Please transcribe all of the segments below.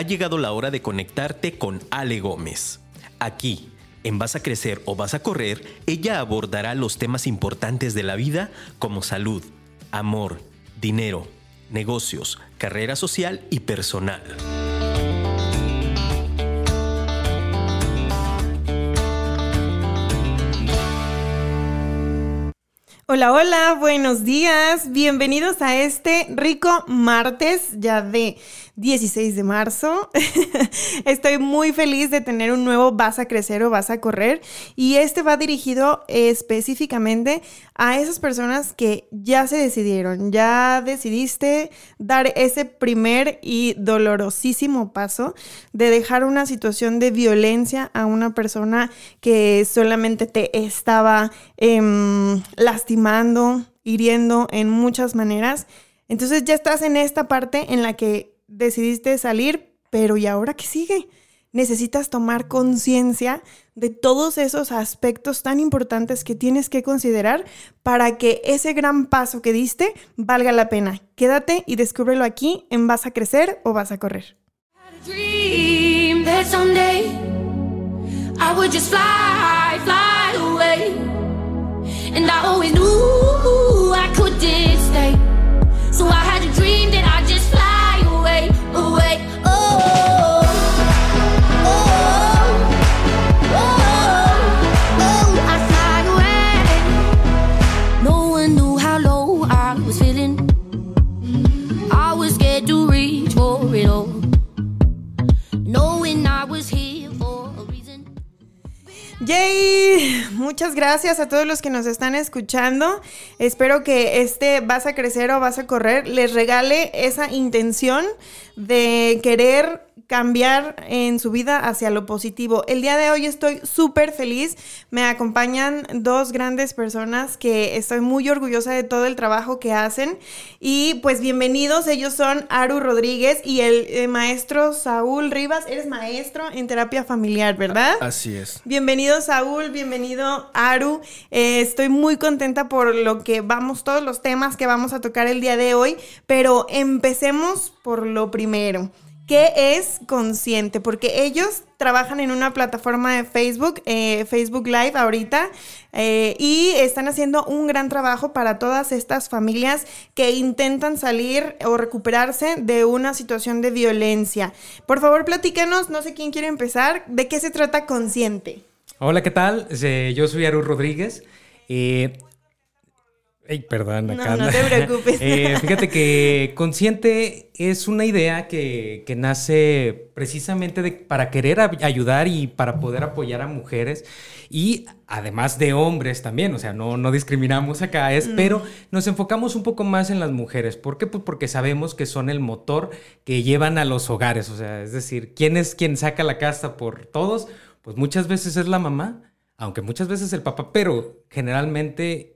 ha llegado la hora de conectarte con Ale Gómez. Aquí, en Vas a Crecer o Vas a Correr, ella abordará los temas importantes de la vida como salud, amor, dinero, negocios, carrera social y personal. Hola, hola, buenos días. Bienvenidos a este rico martes ya de 16 de marzo. Estoy muy feliz de tener un nuevo Vas a crecer o vas a correr y este va dirigido específicamente a esas personas que ya se decidieron, ya decidiste dar ese primer y dolorosísimo paso de dejar una situación de violencia a una persona que solamente te estaba em, lastimando, hiriendo en muchas maneras. Entonces ya estás en esta parte en la que decidiste salir, pero ¿y ahora qué sigue? Necesitas tomar conciencia de todos esos aspectos tan importantes que tienes que considerar para que ese gran paso que diste valga la pena. Quédate y descúbrelo aquí en Vas a crecer o vas a correr. away. Oh. Muchas gracias a todos los que nos están escuchando. Espero que este vas a crecer o vas a correr les regale esa intención de querer cambiar en su vida hacia lo positivo. El día de hoy estoy súper feliz. Me acompañan dos grandes personas que estoy muy orgullosa de todo el trabajo que hacen. Y pues bienvenidos, ellos son Aru Rodríguez y el eh, maestro Saúl Rivas. Eres maestro en terapia familiar, ¿verdad? Así es. Bienvenido Saúl, bienvenido Aru. Eh, estoy muy contenta por lo que vamos, todos los temas que vamos a tocar el día de hoy, pero empecemos por lo primero. ¿Qué es consciente? Porque ellos trabajan en una plataforma de Facebook, eh, Facebook Live ahorita, eh, y están haciendo un gran trabajo para todas estas familias que intentan salir o recuperarse de una situación de violencia. Por favor, platícanos, no sé quién quiere empezar, ¿de qué se trata consciente? Hola, ¿qué tal? Yo soy Aru Rodríguez. Eh, Ay, perdón, acá. No, no te preocupes. Eh, fíjate que consciente es una idea que, nace precisamente de, para querer ayudar y para poder apoyar a mujeres y además de hombres también, o sea, no, no discriminamos acá, es, pero nos enfocamos un poco más en las mujeres. ¿Por qué? Pues porque sabemos que son el motor que llevan a los hogares, o sea, es decir, ¿quién es quien saca la casta por todos? Pues muchas veces es la mamá, aunque muchas veces el papá, pero generalmente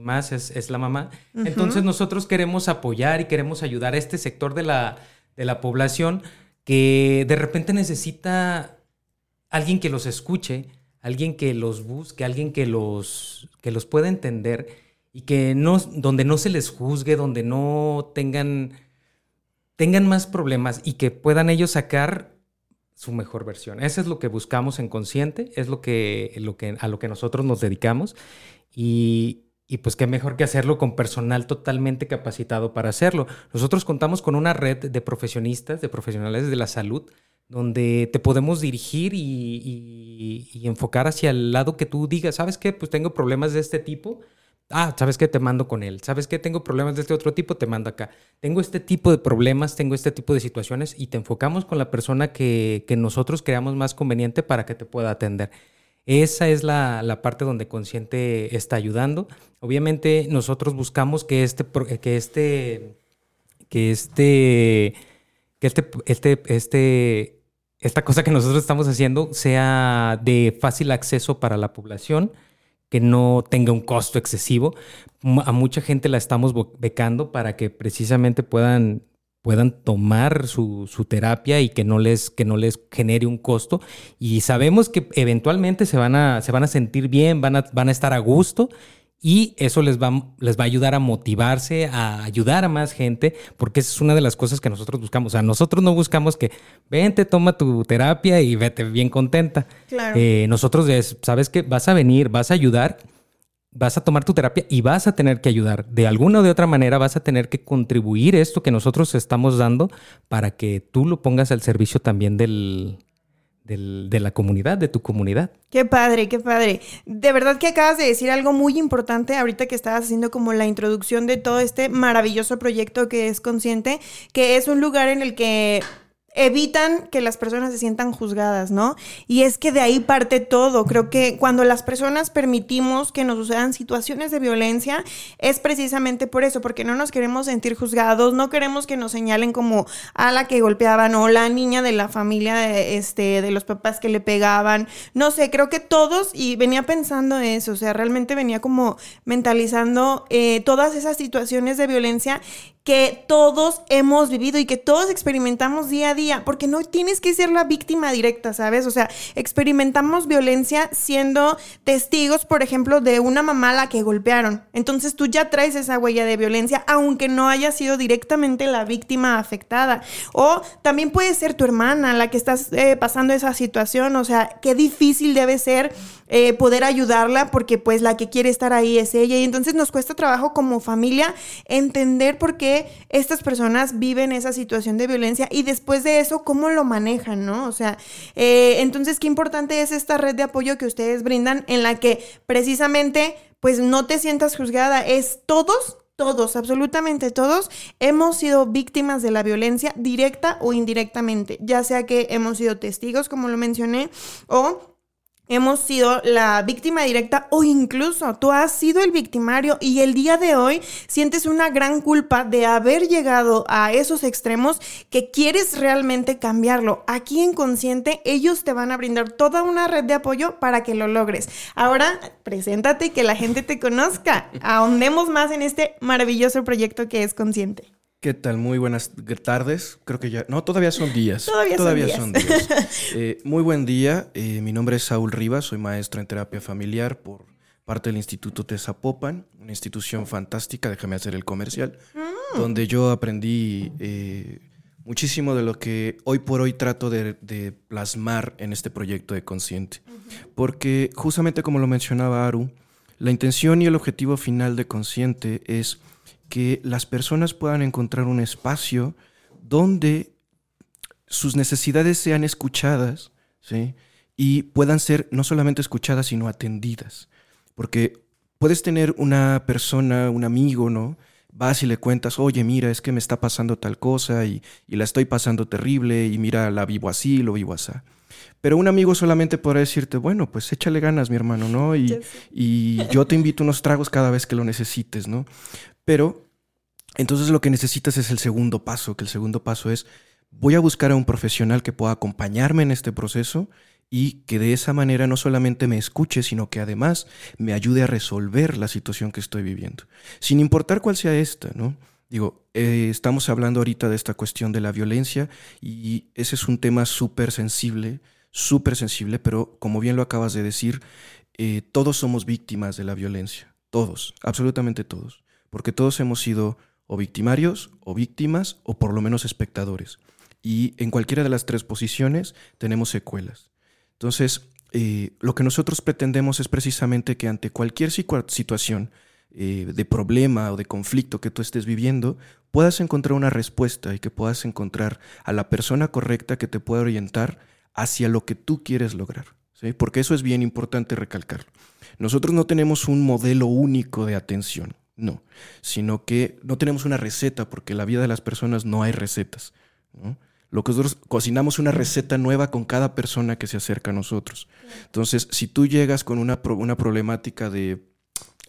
más es, la mamá. Entonces nosotros queremos apoyar y queremos ayudar a este sector de la, de la población que de repente necesita alguien que los escuche, alguien que los busque, alguien que los, que los pueda entender y que no, donde no se les juzgue, donde no tengan, tengan más problemas y que puedan ellos sacar su mejor versión. Eso es lo que buscamos en Consciente, es lo que, lo que, a lo que nosotros nos dedicamos y, y pues qué mejor que hacerlo con personal totalmente capacitado para hacerlo. Nosotros contamos con una red de profesionistas, de profesionales de la salud, donde te podemos dirigir y, enfocar hacia el lado que tú digas, ¿sabes qué? Pues tengo problemas de este tipo. Ah, ¿sabes qué? Te mando con él. ¿Sabes qué? Tengo problemas de este otro tipo, te mando acá. Tengo este tipo de problemas, tengo este tipo de situaciones y te enfocamos con la persona que, que nosotros creamos más conveniente para que te pueda atender. Esa es la, parte donde Consciente está ayudando. Obviamente nosotros buscamos que este, que este, que este, que este, este, este, esta cosa que nosotros estamos haciendo sea de fácil acceso para la población, que no tenga un costo excesivo. A mucha gente la estamos becando para que precisamente puedan puedan tomar su, terapia y que no, les, que no les genere un costo. Y sabemos que eventualmente se van a, se van a sentir bien, van a, van a estar a gusto y eso les va, les va a ayudar a motivarse, a ayudar a más gente, porque esa es una de las cosas que nosotros buscamos. O sea, nosotros no buscamos que vente, toma tu terapia y vete bien contenta. Claro. Eh, nosotros, sabes que vas a venir, vas a ayudar, vas a tomar tu terapia y vas a tener que ayudar. De alguna o de otra manera vas a tener que contribuir esto que nosotros estamos dando para que tú lo pongas al servicio también del, de la comunidad, de tu comunidad. Qué padre, qué padre. De verdad que acabas de decir algo muy importante ahorita que estabas haciendo como la introducción de todo este maravilloso proyecto que es Consciente, que es un lugar en el que evitan que las personas se sientan juzgadas, ¿no? Y es que de ahí parte todo. Creo que cuando las personas permitimos que nos sucedan situaciones de violencia, es precisamente por eso, porque no nos queremos sentir juzgados, no queremos que nos señalen como a la que golpeaban o la niña de la familia de, este, de los papás que le pegaban. No sé, creo que todos, y venía pensando eso, o sea, realmente venía como mentalizando eh, todas esas situaciones de violencia que todos hemos vivido y que todos experimentamos día a día, porque no tienes que ser la víctima directa, ¿sabes? O sea, experimentamos violencia siendo testigos, por ejemplo, de una mamá a la que golpearon. Entonces tú ya traes esa huella de violencia, aunque no haya sido directamente la víctima afectada. O también puede ser tu hermana la que estás eh, pasando esa situación, o sea, qué difícil debe ser eh, poder ayudarla porque pues la que quiere estar ahí es ella. Y entonces nos cuesta trabajo como familia entender por qué estas personas viven esa situación de violencia y después de eso, cómo lo manejan, ¿no? O sea, eh, entonces, qué importante es esta red de apoyo que ustedes brindan en la que precisamente, pues no te sientas juzgada, es todos todos, absolutamente todos, hemos sido víctimas de la violencia directa o indirectamente, ya sea que hemos sido testigos, como lo mencioné, o hemos sido la víctima directa o incluso tú has sido el victimario y el día de hoy sientes una gran culpa de haber llegado a esos extremos que quieres realmente cambiarlo. Aquí en Consciente ellos te van a brindar toda una red de apoyo para que lo logres. Ahora, preséntate y que la gente te conozca. Ahondemos más en este maravilloso proyecto que es Consciente. ¿Qué tal? Muy buenas tardes. Creo que ya. No, todavía son días. todavía, son días. Eh, muy buen día. Eh, mi nombre es Saúl Rivas. Soy maestro en terapia familiar por parte del Instituto Tezapopan, una institución fantástica. Déjame hacer el comercial. Mm. Donde yo aprendí eh, muchísimo de lo que hoy por hoy trato de, plasmar en este proyecto de Consciente. Porque, justamente como lo mencionaba Aru, la intención y el objetivo final de Consciente es que las personas puedan encontrar un espacio donde sus necesidades sean escuchadas ¿sí? y puedan ser no solamente escuchadas, sino atendidas. Porque puedes tener una persona, un amigo, ¿no? Vas y le cuentas, oye, mira, es que me está pasando tal cosa y, la estoy pasando terrible y mira, la vivo así, lo vivo así. Pero un amigo solamente podrá decirte, bueno, pues échale ganas, mi hermano, ¿no? Y, y yo te invito unos tragos cada vez que lo necesites, ¿no? Pero entonces lo que necesitas es el segundo paso, que el segundo paso es voy a buscar a un profesional que pueda acompañarme en este proceso y que de esa manera no solamente me escuche, sino que además me ayude a resolver la situación que estoy viviendo, sin importar cuál sea esta, ¿no? Digo, eh, estamos hablando ahorita de esta cuestión de la violencia y ese es un tema súper sensible, súper sensible, pero como bien lo acabas de decir, eh, todos somos víctimas de la violencia, todos, absolutamente todos porque todos hemos sido o victimarios o víctimas o por lo menos espectadores. Y en cualquiera de las tres posiciones tenemos secuelas. Entonces, eh, lo que nosotros pretendemos es precisamente que ante cualquier situación eh, de problema o de conflicto que tú estés viviendo, puedas encontrar una respuesta y que puedas encontrar a la persona correcta que te pueda orientar hacia lo que tú quieres lograr. Porque eso es bien importante recalcarlo. Nosotros no tenemos un modelo único de atención. No, sino que no tenemos una receta, porque en la vida de las personas no hay recetas. Lo que nosotros cocinamos una receta nueva con cada persona que se acerca a nosotros. Entonces, si tú llegas con una, una problemática de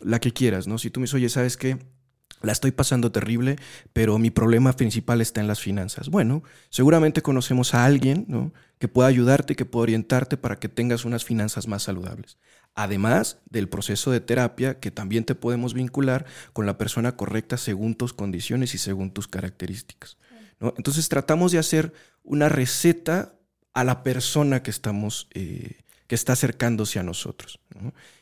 la que quieras, ¿no? Si tú me dices, oye, ¿sabes qué? La estoy pasando terrible, pero mi problema principal está en las finanzas. Bueno, seguramente conocemos a alguien ¿no? que pueda ayudarte, que pueda orientarte para que tengas unas finanzas más saludables además del proceso de terapia que también te podemos vincular con la persona correcta según tus condiciones y según tus características. Entonces tratamos de hacer una receta a la persona que estamos, eh, que está acercándose a nosotros.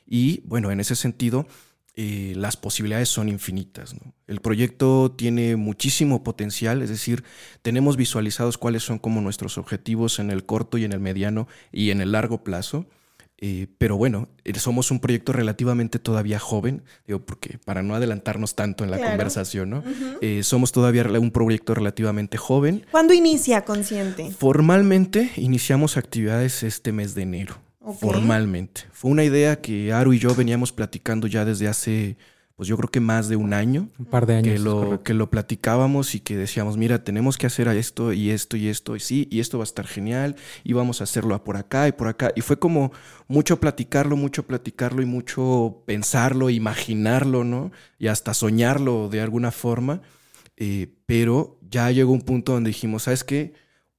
Y bueno, en ese sentido, eh, las posibilidades son infinitas. El proyecto tiene muchísimo potencial, es decir, tenemos visualizados cuáles son como nuestros objetivos en el corto y en el mediano y en el largo plazo. Eh, pero bueno, eh, somos un proyecto relativamente todavía joven, digo, porque para no adelantarnos tanto en la conversación, ¿no? somos todavía un proyecto relativamente joven. ¿Cuándo inicia Consciente? Formalmente iniciamos actividades este mes de enero formalmente. Fue una idea que Aru y yo veníamos platicando ya desde hace, pues yo creo que más de un año. Un par de años. Que lo, que lo platicábamos y que decíamos, mira, tenemos que hacer esto y esto y esto y sí, y esto va a estar genial y vamos a hacerlo por acá y por acá. Y fue como mucho platicarlo, mucho platicarlo y mucho pensarlo, imaginarlo, ¿no? Y hasta soñarlo de alguna forma. Eh, pero ya llegó un punto donde dijimos, ¿sabes qué?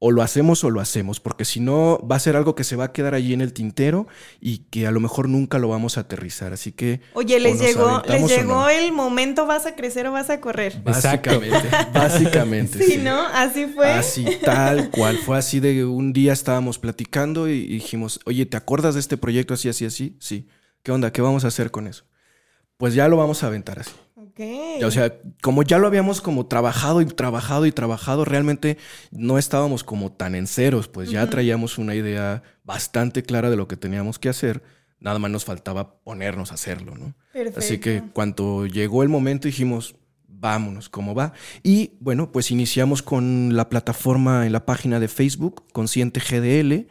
O lo hacemos o lo hacemos, porque si no va a ser algo que se va a quedar allí en el tintero y que a lo mejor nunca lo vamos a aterrizar. Así que... Oye, les llegó, les llegó el momento, vas a crecer o vas a correr. Básicamente, básicamente. sí, ¿no? Así fue. Así, tal cual. Fue así de un día estábamos platicando y dijimos, oye, ¿te acuerdas de este proyecto así, así, así? Sí. ¿Qué onda? ¿Qué vamos a hacer con eso? Pues ya lo vamos a aventar así. O sea, como ya lo habíamos como trabajado y trabajado y trabajado, realmente no estábamos como tan en ceros, pues ya traíamos una idea bastante clara de lo que teníamos que hacer. Nada más nos faltaba ponernos a hacerlo, ¿no? Así que cuando llegó el momento dijimos, vámonos, ¿cómo va? Y bueno, pues iniciamos con la plataforma en la página de Facebook, Consciente GDL.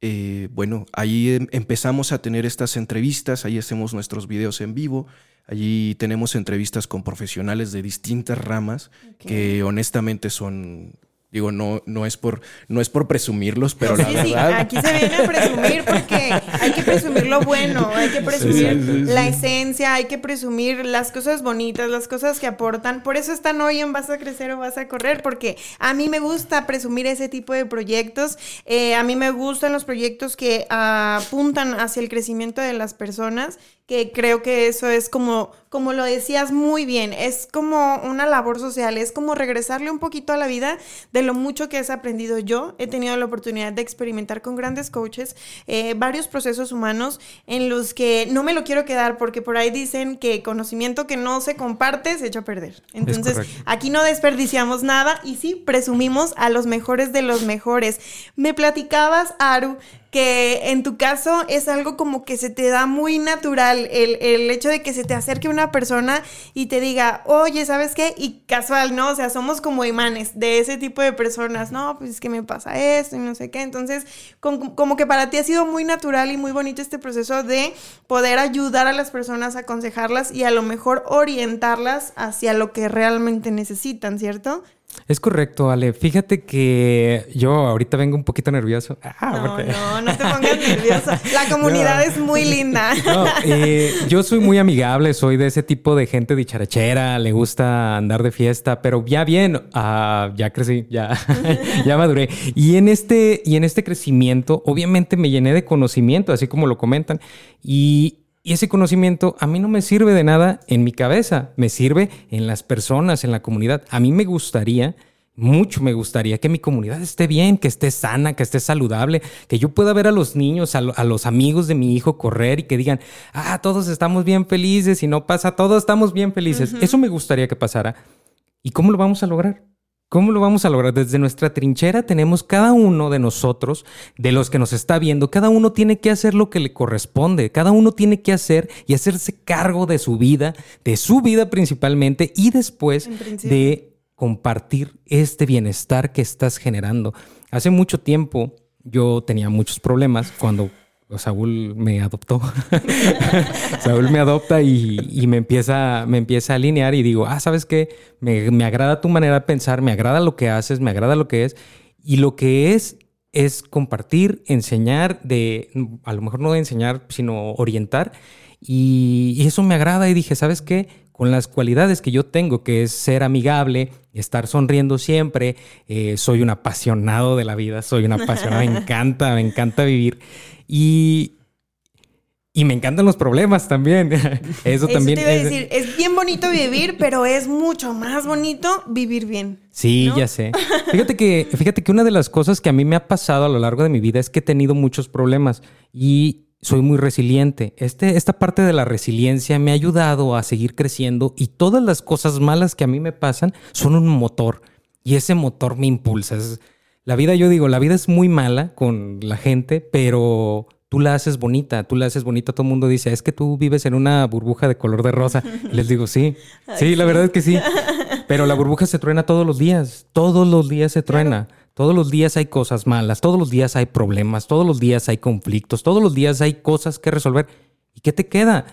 Eh, bueno, ahí em, empezamos a tener estas entrevistas, ahí hacemos nuestros videos en vivo. Allí tenemos entrevistas con profesionales de distintas ramas que honestamente son Digo, no, no, es por, no es por presumirlos, pero la verdad. aquí se viene a presumir porque hay que presumir lo bueno, hay que presumir la esencia, hay que presumir las cosas bonitas, las cosas que aportan. Por eso están hoy en Vas a Crecer o Vas a Correr, porque a mí me gusta presumir ese tipo de proyectos. Eh, a mí me gustan los proyectos que apuntan hacia el crecimiento de las personas que creo que eso es como, como lo decías muy bien, es como una labor social, es como regresarle un poquito a la vida de lo mucho que has aprendido yo. He tenido la oportunidad de experimentar con grandes coaches eh, varios procesos humanos en los que no me lo quiero quedar porque por ahí dicen que conocimiento que no se comparte se echa a perder. Entonces, aquí no desperdiciamos nada y sí, presumimos a los mejores de los mejores. Me platicabas, Aru, que en tu caso es algo como que se te da muy natural el, hecho de que se te acerque una persona y te diga, oye, ¿sabes qué? Y casual, ¿no? O sea, somos como imanes de ese tipo de personas, no, pues es que me pasa esto y no sé qué. Entonces, como, que para ti ha sido muy natural y muy bonito este proceso de poder ayudar a las personas, aconsejarlas y a lo mejor orientarlas hacia lo que realmente necesitan, ¿cierto? Es correcto, Ale. Fíjate que yo ahorita vengo un poquito nervioso. Ah, no, no, no te pongas nervioso. La comunidad es muy linda. Eh, yo soy muy amigable, soy de ese tipo de gente dicharachera, le gusta andar de fiesta, pero ya bien, ah, ya crecí, ya, ya maduré. Y en, este, y en este crecimiento, obviamente me llené de conocimiento, así como lo comentan. Y, y ese conocimiento a mí no me sirve de nada en mi cabeza, me sirve en las personas, en la comunidad. A mí me gustaría, mucho me gustaría que mi comunidad esté bien, que esté sana, que esté saludable, que yo pueda ver a los niños, a, los amigos de mi hijo correr y que digan, ah, todos estamos bien felices y no pasa, todos estamos bien felices. Eso me gustaría que pasara. ¿Y cómo lo vamos a lograr? ¿Cómo lo vamos a lograr? Desde nuestra trinchera tenemos cada uno de nosotros, de los que nos está viendo, cada uno tiene que hacer lo que le corresponde, cada uno tiene que hacer y hacerse cargo de su vida, de su vida principalmente y después de compartir este bienestar que estás generando. Hace mucho tiempo yo tenía muchos problemas cuando Saúl me adoptó. Saúl me adopta y, me, empieza, me empieza a alinear y digo, ah, ¿sabes qué? Me, me, agrada tu manera de pensar, me agrada lo que haces, me agrada lo que es. Y lo que es es compartir, enseñar, de, a lo mejor no de enseñar, sino orientar. Y, eso me agrada y dije, ¿sabes qué? Con las cualidades que yo tengo, que es ser amigable, estar sonriendo siempre, eh, soy un apasionado de la vida, soy un apasionado, me encanta, me encanta vivir. Y, y me encantan los problemas también. Eso, también. Te es... decir, es bien bonito vivir, pero es mucho más bonito vivir bien. Sí, ya sé. Fíjate que, fíjate que una de las cosas que a mí me ha pasado a lo largo de mi vida es que he tenido muchos problemas y soy muy resiliente. Este, esta parte de la resiliencia me ha ayudado a seguir creciendo y todas las cosas malas que a mí me pasan son un motor y ese motor me impulsa. La vida, yo digo, la vida es muy mala con la gente, pero tú la haces bonita, tú la haces bonita. Todo el mundo dice, es que tú vives en una burbuja de color de rosa. les digo, sí, sí, la verdad es que sí. Pero la burbuja se truena todos los días, todos los días se truena. Todos los días hay cosas malas, todos los días hay problemas, todos los días hay conflictos, todos los días hay cosas que resolver. ¿Y qué te queda?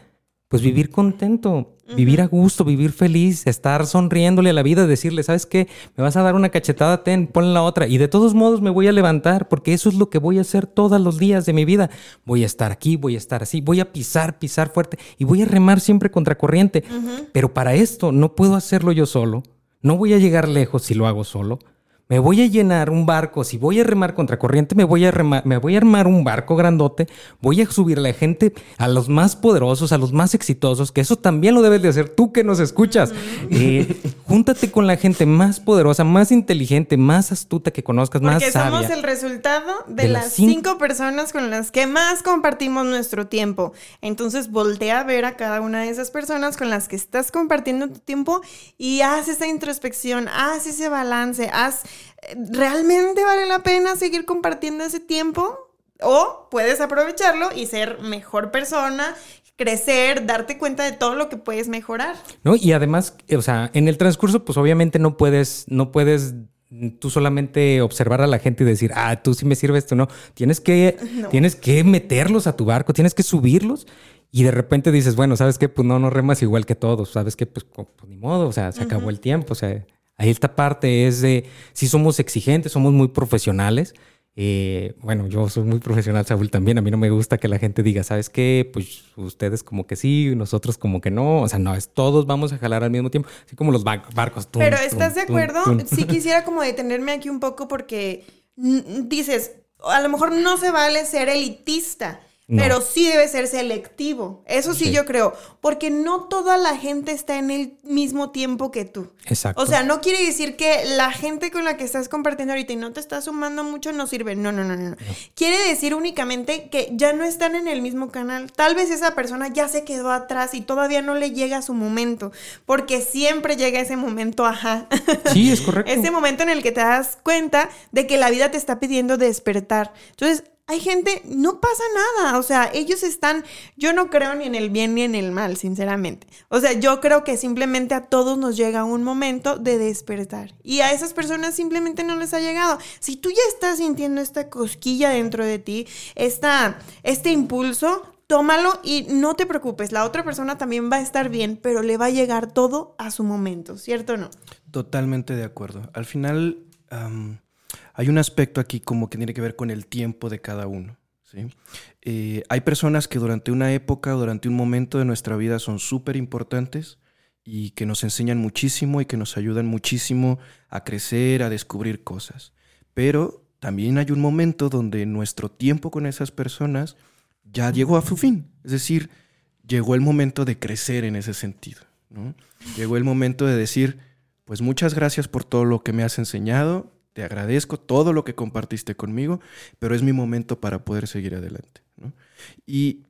Pues vivir contento, vivir a gusto, vivir feliz, estar sonriéndole a la vida, decirle, ¿sabes qué? Me vas a dar una cachetada, ten, pon la otra. Y de todos modos me voy a levantar, porque eso es lo que voy a hacer todos los días de mi vida. Voy a estar aquí, voy a estar así, voy a pisar, pisar fuerte y voy a remar siempre contra corriente. Pero para esto no puedo hacerlo yo solo. No voy a llegar lejos si lo hago solo me voy a llenar un barco, si voy a remar contra corriente, me voy a me voy a armar un barco grandote, voy a subir a la gente, a los más poderosos, a los más exitosos, que eso también lo debes de hacer tú que nos escuchas. Eh, júntate con la gente más poderosa, más inteligente, más astuta que conozcas, más sabia. Porque somos el resultado de, las cinco... personas con las que más compartimos nuestro tiempo. Entonces voltea a ver a cada una de esas personas con las que estás compartiendo tu tiempo y haz esa introspección, haz ese balance, haz ¿realmente vale la pena seguir compartiendo ese tiempo? O puedes aprovecharlo y ser mejor persona, crecer, darte cuenta de todo lo que puedes mejorar. No, y además, o sea, en el transcurso, pues obviamente no puedes, no puedes tú solamente observar a la gente y decir, ah, tú sí me sirves, tú no. Tienes que, tienes que meterlos a tu barco, tienes que subirlos y de repente dices, bueno, ¿sabes qué? Pues no, no remas igual que todos, ¿sabes qué? Pues, pues ni modo, o sea, se acabó el tiempo, o sea, Ahí esta parte es de, si somos exigentes, somos muy profesionales. Eh, bueno, yo soy muy profesional, Saúl, también. A mí no me gusta que la gente diga, ¿sabes qué? Pues ustedes como que sí, nosotros como que no. O sea, no, es todos vamos a jalar al mismo tiempo, así como los barcos. Pero ¿estás de acuerdo? Sí quisiera como detenerme aquí un poco porque dices, a lo mejor no se vale ser elitista. Pero sí debe ser selectivo. Eso sí, yo creo. Porque no toda la gente está en el mismo tiempo que tú. Exacto. O sea, no quiere decir que la gente con la que estás compartiendo ahorita y no te está sumando mucho no sirve. No, no, no, no. Quiere decir únicamente que ya no están en el mismo canal. Tal vez esa persona ya se quedó atrás y todavía no le llega su momento. Porque siempre llega ese momento, ajá. Sí, es correcto. ese momento en el que te das cuenta de que la vida te está pidiendo despertar. Entonces, hay gente, no pasa nada, o sea, ellos están, yo no creo ni en el bien ni en el mal, sinceramente. O sea, yo creo que simplemente a todos nos llega un momento de despertar y a esas personas simplemente no les ha llegado. Si tú ya estás sintiendo esta cosquilla dentro de ti, esta, este impulso, tómalo y no te preocupes, la otra persona también va a estar bien, pero le va a llegar todo a su momento, ¿cierto o no? Totalmente de acuerdo. Al final hay un aspecto aquí como que tiene que ver con el tiempo de cada uno. ¿sí? Eh, hay personas que durante una época, durante un momento de nuestra vida son súper importantes y que nos enseñan muchísimo y que nos ayudan muchísimo a crecer, a descubrir cosas. Pero también hay un momento donde nuestro tiempo con esas personas ya llegó a su fin. Es decir, llegó el momento de crecer en ese sentido. Llegó el momento de decir, pues muchas gracias por todo lo que me has enseñado, te agradezco todo lo que compartiste conmigo, pero es mi momento para poder seguir adelante. Y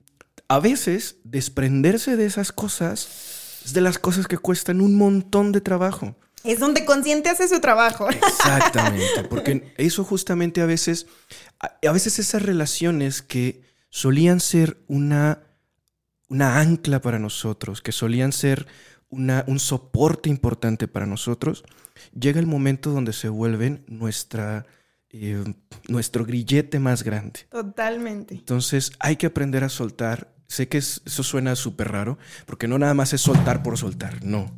a veces desprenderse de esas cosas es de las cosas que cuestan un montón de trabajo. Es donde consciente hace su trabajo. Exactamente, porque eso justamente a veces, a veces esas relaciones que solían ser una, una ancla para nosotros, que solían ser un soporte importante para nosotros, llega el momento donde se vuelven nuestra, eh, nuestro grillete más grande. Totalmente. Entonces hay que aprender a soltar. Sé que eso suena súper raro, porque no nada más es soltar por soltar, no.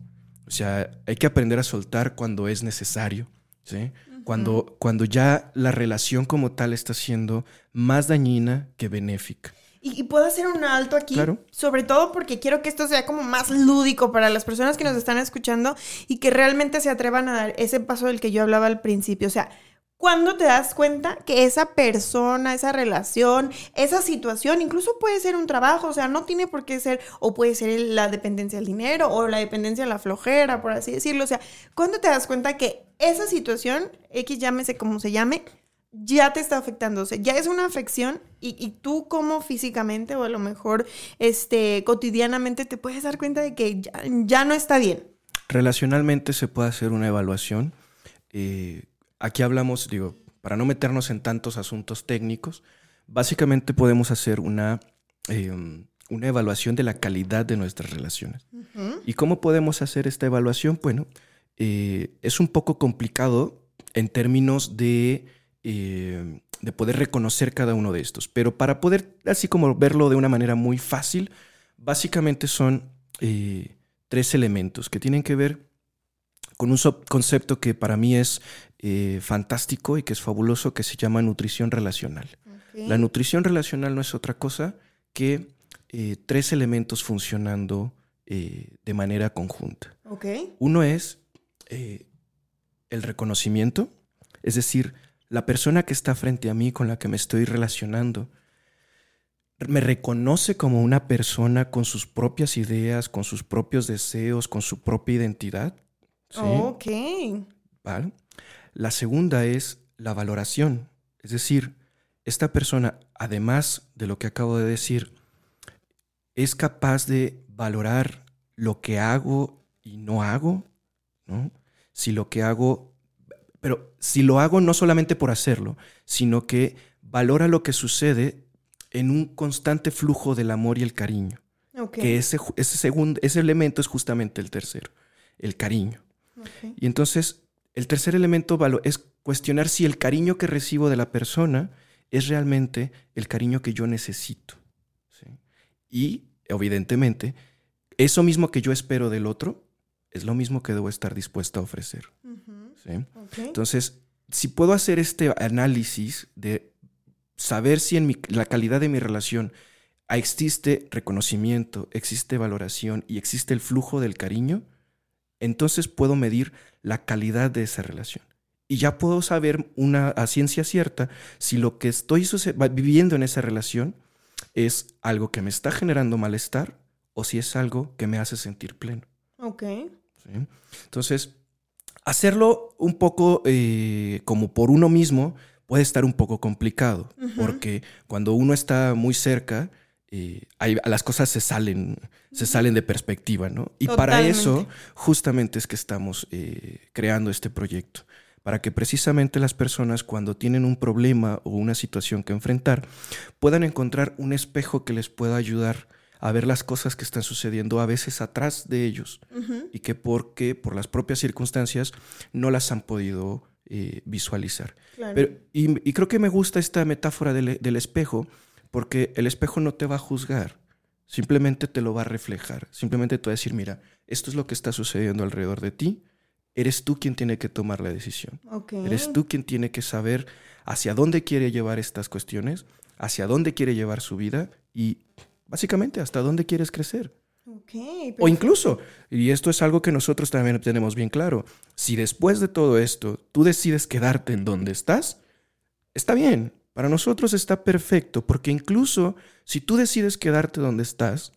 O sea, hay que aprender a soltar cuando es necesario, ¿sí? cuando, cuando ya la relación como tal está siendo más dañina que benéfica. Y, puedo hacer un alto aquí, sobre todo porque quiero que esto sea como más lúdico para las personas que nos están escuchando y que realmente se atrevan a dar ese paso del que yo hablaba al principio. O sea, cuando te das cuenta que esa persona, esa relación, esa situación, incluso puede ser un trabajo, o sea, no tiene por qué ser, o puede ser la dependencia del dinero o la dependencia de la flojera, por así decirlo. O sea, cuando te das cuenta que esa situación, X llámese como se llame, ya te está afectando, o sea, ya es una afección y, tú como físicamente o a lo mejor este, cotidianamente te puedes dar cuenta de que ya, no está bien. Relacionalmente se puede hacer una evaluación. Eh, aquí hablamos, digo, para no meternos en tantos asuntos técnicos, básicamente podemos hacer una, em, una evaluación de la calidad de nuestras relaciones. ¿Y cómo podemos hacer esta evaluación? Bueno, eh, es un poco complicado en términos de eh, de poder reconocer cada uno de estos. Pero para poder, así como verlo de una manera muy fácil, básicamente son eh, tres elementos que tienen que ver con un concepto que para mí es eh, fantástico y que es fabuloso, que se llama nutrición relacional. La nutrición relacional no es otra cosa que tres elementos funcionando de manera conjunta. Uno es el reconocimiento, es decir, la persona que está frente a mí con la que me estoy relacionando me reconoce como una persona con sus propias ideas, con sus propios deseos, con su propia identidad. Ok. La segunda es la valoración. Es decir, esta persona, además de lo que acabo de decir, es capaz de valorar lo que hago y no hago, ¿no? Si lo que hago pero si lo hago no solamente por hacerlo, sino que valora lo que sucede en un constante flujo del amor y el cariño. Que ese, ese, segundo, ese elemento es justamente el tercero, el cariño. Y entonces, el tercer elemento es cuestionar si el cariño que recibo de la persona es realmente el cariño que yo necesito. Y, evidentemente, eso mismo que yo espero del otro es lo mismo que debo estar dispuesto a ofrecer. Entonces, si puedo hacer este análisis de saber si en la calidad de mi relación existe reconocimiento, existe valoración y existe el flujo del cariño, entonces puedo medir la calidad de esa relación. Y ya puedo saber una, a ciencia cierta si lo que estoy viviendo en esa relación es algo que me está generando malestar o si es algo que me hace sentir pleno. Ok. Entonces, Hacerlo un poco eh, como por uno mismo puede estar un poco complicado, porque cuando uno está muy cerca, eh, las cosas se salen, se salen de perspectiva, ¿no? Y para eso justamente es que estamos eh, creando este proyecto, para que precisamente las personas cuando tienen un problema o una situación que enfrentar, puedan encontrar un espejo que les pueda ayudar a ver las cosas que están sucediendo a veces atrás de ellos y que porque por las propias circunstancias no las han podido eh, visualizar. Pero, y, creo que me gusta esta metáfora del, del, espejo porque el espejo no te va a juzgar, simplemente te lo va a reflejar, simplemente te va a decir, mira, esto es lo que está sucediendo alrededor de ti, eres tú quien tiene que tomar la decisión. Eres tú quien tiene que saber hacia dónde quiere llevar estas cuestiones, hacia dónde quiere llevar su vida y Básicamente, ¿hasta dónde quieres crecer? o incluso, y esto es algo que nosotros también tenemos bien claro, si después de todo esto tú decides quedarte en donde estás, está bien, para nosotros está perfecto, porque incluso si tú decides quedarte donde estás,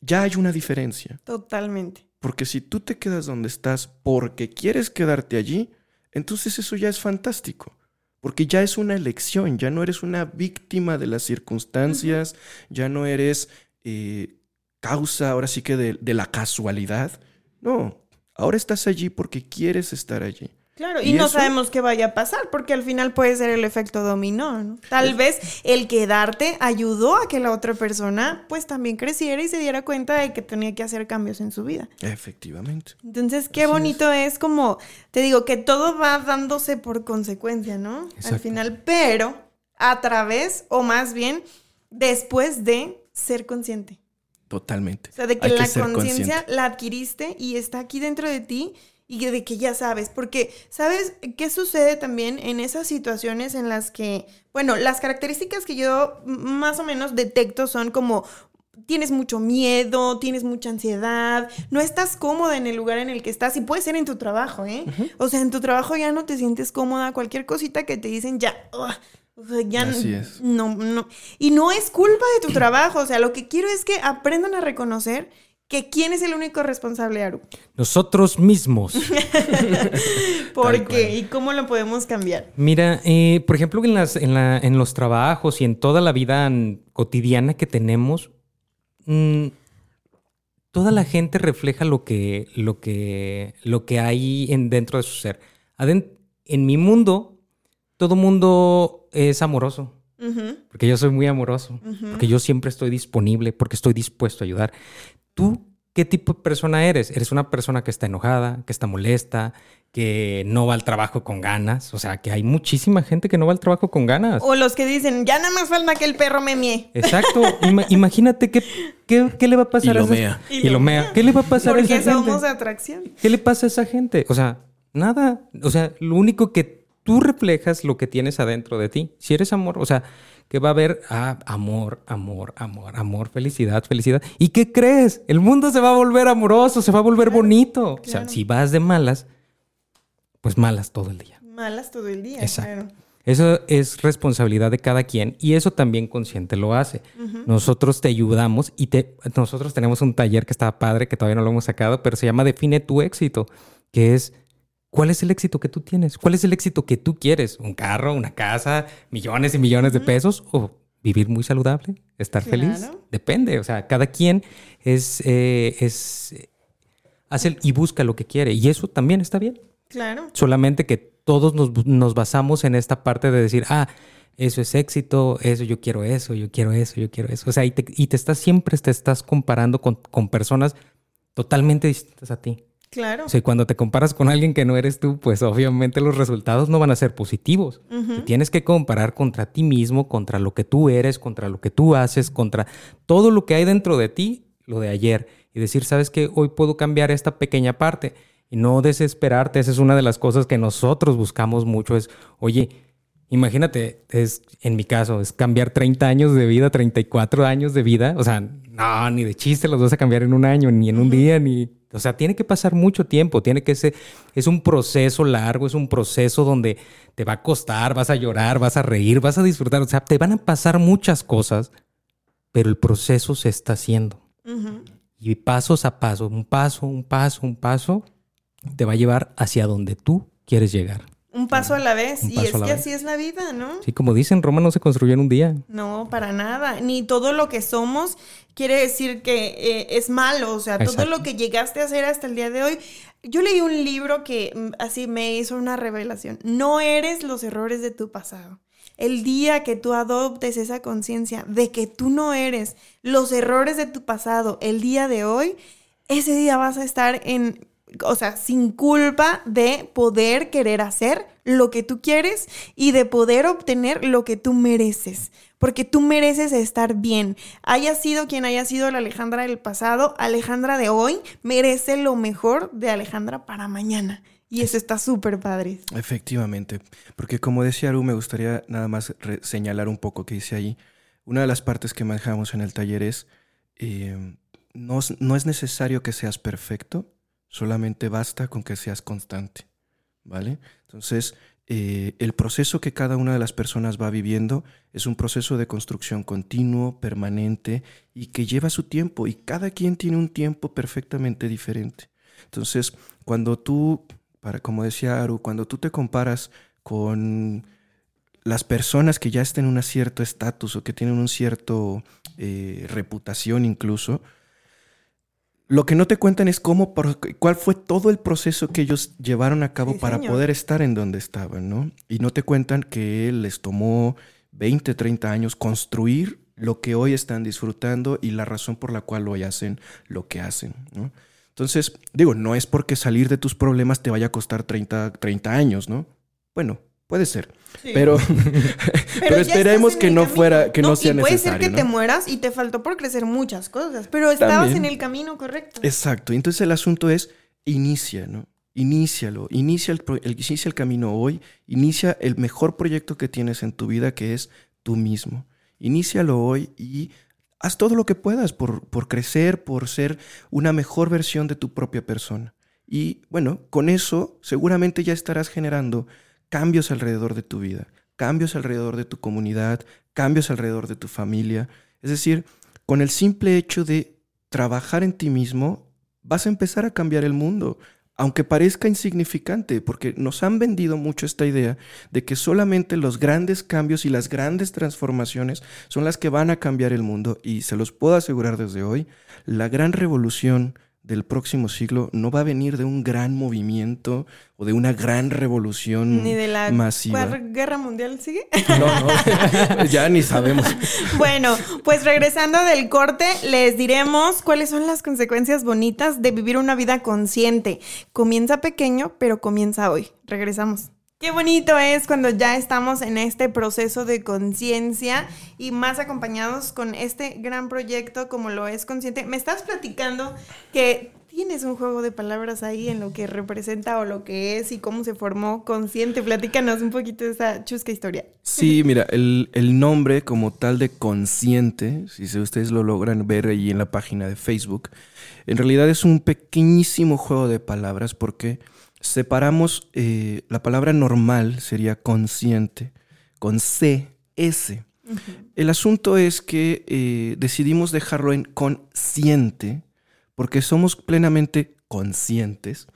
ya hay una diferencia. Totalmente. Porque si tú te quedas donde estás porque quieres quedarte allí, entonces eso ya es fantástico porque ya es una elección, ya no eres una víctima de las circunstancias, ya no eres eh, causa ahora sí que de, la casualidad. No, ahora estás allí porque quieres estar allí. Claro, y, no sabemos qué vaya a pasar, porque al final puede ser el efecto dominó, ¿no? Tal vez el quedarte ayudó a que la otra persona pues también creciera y se diera cuenta de que tenía que hacer cambios en su vida. Efectivamente. Entonces, qué bonito es. como, te digo, que todo va dándose por consecuencia, ¿no? Al final, pero a través, o más bien, después de ser consciente. Totalmente. O sea, de que la conciencia la adquiriste y está aquí dentro de ti y de que ya sabes, porque ¿sabes qué sucede también en esas situaciones en las que, bueno, las características que yo más o menos detecto son como tienes mucho miedo, tienes mucha ansiedad, no estás cómoda en el lugar en el que estás y puede ser en tu trabajo, ¿eh? O sea, en tu trabajo ya no te sientes cómoda, cualquier cosita que te dicen ya, o sea, ya no, no. Y no es culpa de tu trabajo, o sea, lo que quiero es que aprendan a reconocer que quién es el único responsable, Aru. Nosotros mismos. ¿Por qué? ¿Y cómo lo podemos cambiar? Mira, eh, por ejemplo, en, las, en, la, en, los trabajos y en toda la vida cotidiana que tenemos, mm, toda la gente refleja lo que, lo que, lo que hay en, dentro de su ser. en mi mundo, todo mundo es amoroso. Porque yo soy muy amoroso, porque yo siempre estoy disponible, porque estoy dispuesto a ayudar. ¿Tú qué tipo de persona eres? ¿Eres una persona que está enojada, que está molesta, que no va al trabajo con ganas. O sea, que hay muchísima gente que no va al trabajo con ganas. O los que dicen, ya nada más falta que el perro me mie. Exacto. imagínate qué, qué, le va a pasar y a esa gente. Y, lo mea. ¿Qué le va a pasar a esa gente? Porque somos atracción. ¿Qué le pasa a esa gente? O sea, nada. O sea, lo único que tú reflejas lo que tienes adentro de ti. Si eres amor, o sea, que va a haber ah, amor, amor, amor, amor, felicidad, felicidad. ¿Y qué crees? El mundo se va a volver amoroso, se va a volver bonito. O sea, si vas de malas, pues malas todo el día. Malas todo el día. Exacto. Eso es responsabilidad de cada quien y eso también consciente lo hace. Nosotros te ayudamos y te, nosotros tenemos un taller que está padre, que todavía no lo hemos sacado, pero se llama Define tu éxito, que es ¿cuál es el éxito que tú tienes? ¿Cuál es el éxito que tú quieres? ¿Un carro, una casa, millones y millones de pesos o vivir muy saludable, estar feliz? Depende, o sea, cada quien es, eh, es hace y busca lo que quiere y eso también está bien. Claro. Solamente que todos nos, basamos en esta parte de decir, ah, eso es éxito, eso yo quiero eso, yo quiero eso, yo quiero eso. O sea, y te, y te estás siempre te estás comparando con, personas totalmente distintas a ti. Claro. O sea, cuando te comparas con alguien que no eres tú, pues obviamente los resultados no van a ser positivos. tienes que comparar contra ti mismo, contra lo que tú eres, contra lo que tú haces, contra todo lo que hay dentro de ti, lo de ayer. Y decir, ¿sabes qué? Hoy puedo cambiar esta pequeña parte y no desesperarte. Esa es una de las cosas que nosotros buscamos mucho. Es, oye, imagínate, es en mi caso, es cambiar 30 años de vida, 34 años de vida. O sea, no, ni de chiste los vas a cambiar en un año, ni en un día, ni... O sea, tiene que pasar mucho tiempo, tiene que ser, es un proceso largo, es un proceso donde te va a costar, vas a llorar, vas a reír, vas a disfrutar, o sea, te van a pasar muchas cosas, pero el proceso se está haciendo. Y pasos a paso, un paso, un paso, un paso, te va a llevar hacia donde tú quieres llegar. Un paso a la vez. y es que así es la vida, ¿no? Sí, como dicen, Roma no se construyó en un día. No, para nada. Ni todo lo que somos quiere decir que eh, es malo. O sea, todo lo que llegaste a hacer hasta el día de hoy. Yo leí un libro que mm, así me hizo una revelación. No eres los errores de tu pasado. El día que tú adoptes esa conciencia de que tú no eres los errores de tu pasado, el día de hoy, ese día vas a estar en o sea, sin culpa de poder querer hacer lo que tú quieres y de poder obtener lo que tú mereces. Porque tú mereces estar bien. Haya sido quien haya sido la Alejandra del pasado, Alejandra de hoy merece lo mejor de Alejandra para mañana. Y eso está súper padre. Efectivamente. Porque como decía Aru, me gustaría nada más señalar un poco que dice ahí. Una de las partes que manejamos en el taller es, eh, no, no es necesario que seas perfecto, Solamente basta con que seas constante, ¿vale? Entonces, eh, el proceso que cada una de las personas va viviendo es un proceso de construcción continuo, permanente y que lleva su tiempo y cada quien tiene un tiempo perfectamente diferente. Entonces, cuando tú, para, como decía Aru, cuando tú te comparas con las personas que ya están en un cierto estatus o que tienen un cierto eh, reputación incluso, lo que no te cuentan es cómo, cuál fue todo el proceso que ellos llevaron a cabo para poder estar en donde estaban, ¿no? Y no te cuentan que les tomó 20, 30 años construir lo que hoy están disfrutando y la razón por la cual hoy hacen lo que hacen, ¿no? Entonces, digo, no es porque salir de tus problemas te vaya a costar 30, 30 años, ¿no? Bueno, Puede ser. Pero, pero, esperemos que no fuera, que no, sea y puede ser que te mueras y te faltó por crecer muchas cosas, pero estabas en el camino correcto. Exacto. Entonces el asunto es inicia, ¿no? Inícialo, inicia el, inicia el camino hoy, inicia el mejor proyecto que tienes en tu vida, que es tú mismo. Inícialo hoy y haz todo lo que puedas por, por crecer, por ser una mejor versión de tu propia persona. Y bueno, con eso seguramente ya estarás generando cambios alrededor de tu vida, cambios alrededor de tu comunidad, cambios alrededor de tu familia. Es decir, con el simple hecho de trabajar en ti mismo, vas a empezar a cambiar el mundo aunque parezca insignificante, porque nos han vendido mucho esta idea de que solamente los grandes cambios y las grandes transformaciones son las que van a cambiar el mundo. Y se los puedo asegurar desde hoy, la gran revolución del próximo siglo no va a venir de un gran movimiento o de una gran revolución ni de la masiva. guerra mundial sigue. No, no, ya ni sabemos. Bueno, pues regresando del corte, les diremos cuáles son las consecuencias bonitas de vivir una vida consciente. Comienza pequeño, pero comienza hoy. Regresamos. Qué bonito es cuando ya estamos en este proceso de conciencia y más acompañados con este gran proyecto como lo es Consciente. Me estás platicando que tienes un juego de palabras ahí en lo que representa o lo que es y cómo se formó Consciente. Platícanos un poquito de esa chusca historia. Sí, mira, el, el nombre como tal de Consciente, si ustedes lo logran ver ahí en la página de Facebook, en realidad es un pequeñísimo juego de palabras porque separamos eh, la palabra normal, sería consciente, con C, S. El asunto es que eh, decidimos dejarlo en consciente porque somos plenamente conscientes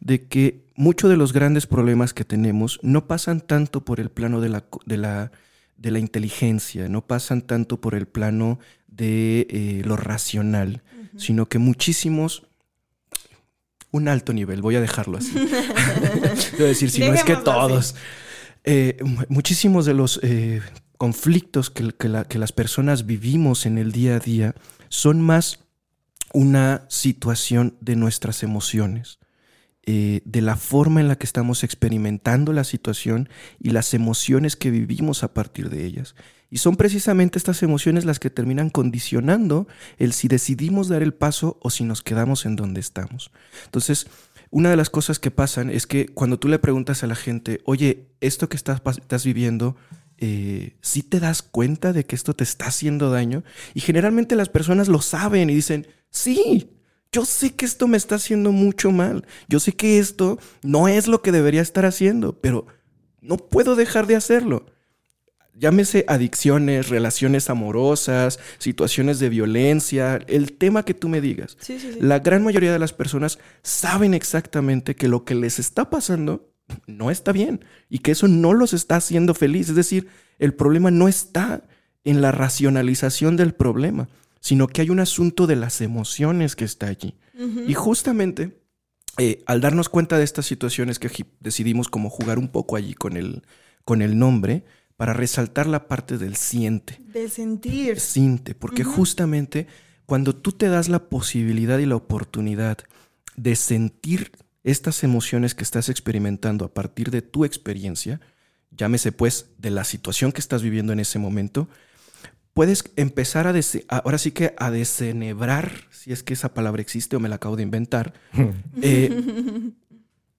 de que muchos de los grandes problemas que tenemos no pasan tanto por el plano de la, de la, de la inteligencia, no pasan tanto por el plano de eh, lo racional, sino que muchísimos un alto nivel, voy a dejarlo así. voy a decir, si no es que todos. Eh, muchísimos de los eh, conflictos que, que, las personas vivimos en el día a día son más una situación de nuestras emociones, eh, de la forma en la que estamos experimentando la situación y las emociones que vivimos a partir de ellas. Y son precisamente estas emociones las que terminan condicionando el si decidimos dar el paso o si nos quedamos en donde estamos. Entonces, una de las cosas que pasan es que cuando tú le preguntas a la gente, oye, esto que estás, estás viviendo, eh, ¿sí te das cuenta de que esto te está haciendo daño? Y generalmente las personas lo saben y dicen, sí, yo sé que esto me está haciendo mucho mal. Yo sé que esto no es lo que debería estar haciendo, pero no puedo dejar de hacerlo llámese adicciones, relaciones amorosas, situaciones de violencia, el tema que tú me digas. La gran mayoría de las personas saben exactamente que lo que les está pasando no está bien y que eso no los está haciendo feliz. Es decir, el problema no está en la racionalización del problema, sino que hay un asunto de las emociones que está allí. Y justamente eh, al darnos cuenta de estas situaciones que decidimos como jugar un poco allí con el, con el nombre, para resaltar la parte del siente. Del sentir. Siente, porque justamente cuando tú te das la posibilidad y la oportunidad de sentir estas emociones que estás experimentando a partir de tu experiencia, llámese pues de la situación que estás viviendo en ese momento, puedes empezar a, ahora sí que a desenebrar, si es que esa palabra existe o me la acabo de inventar, eh,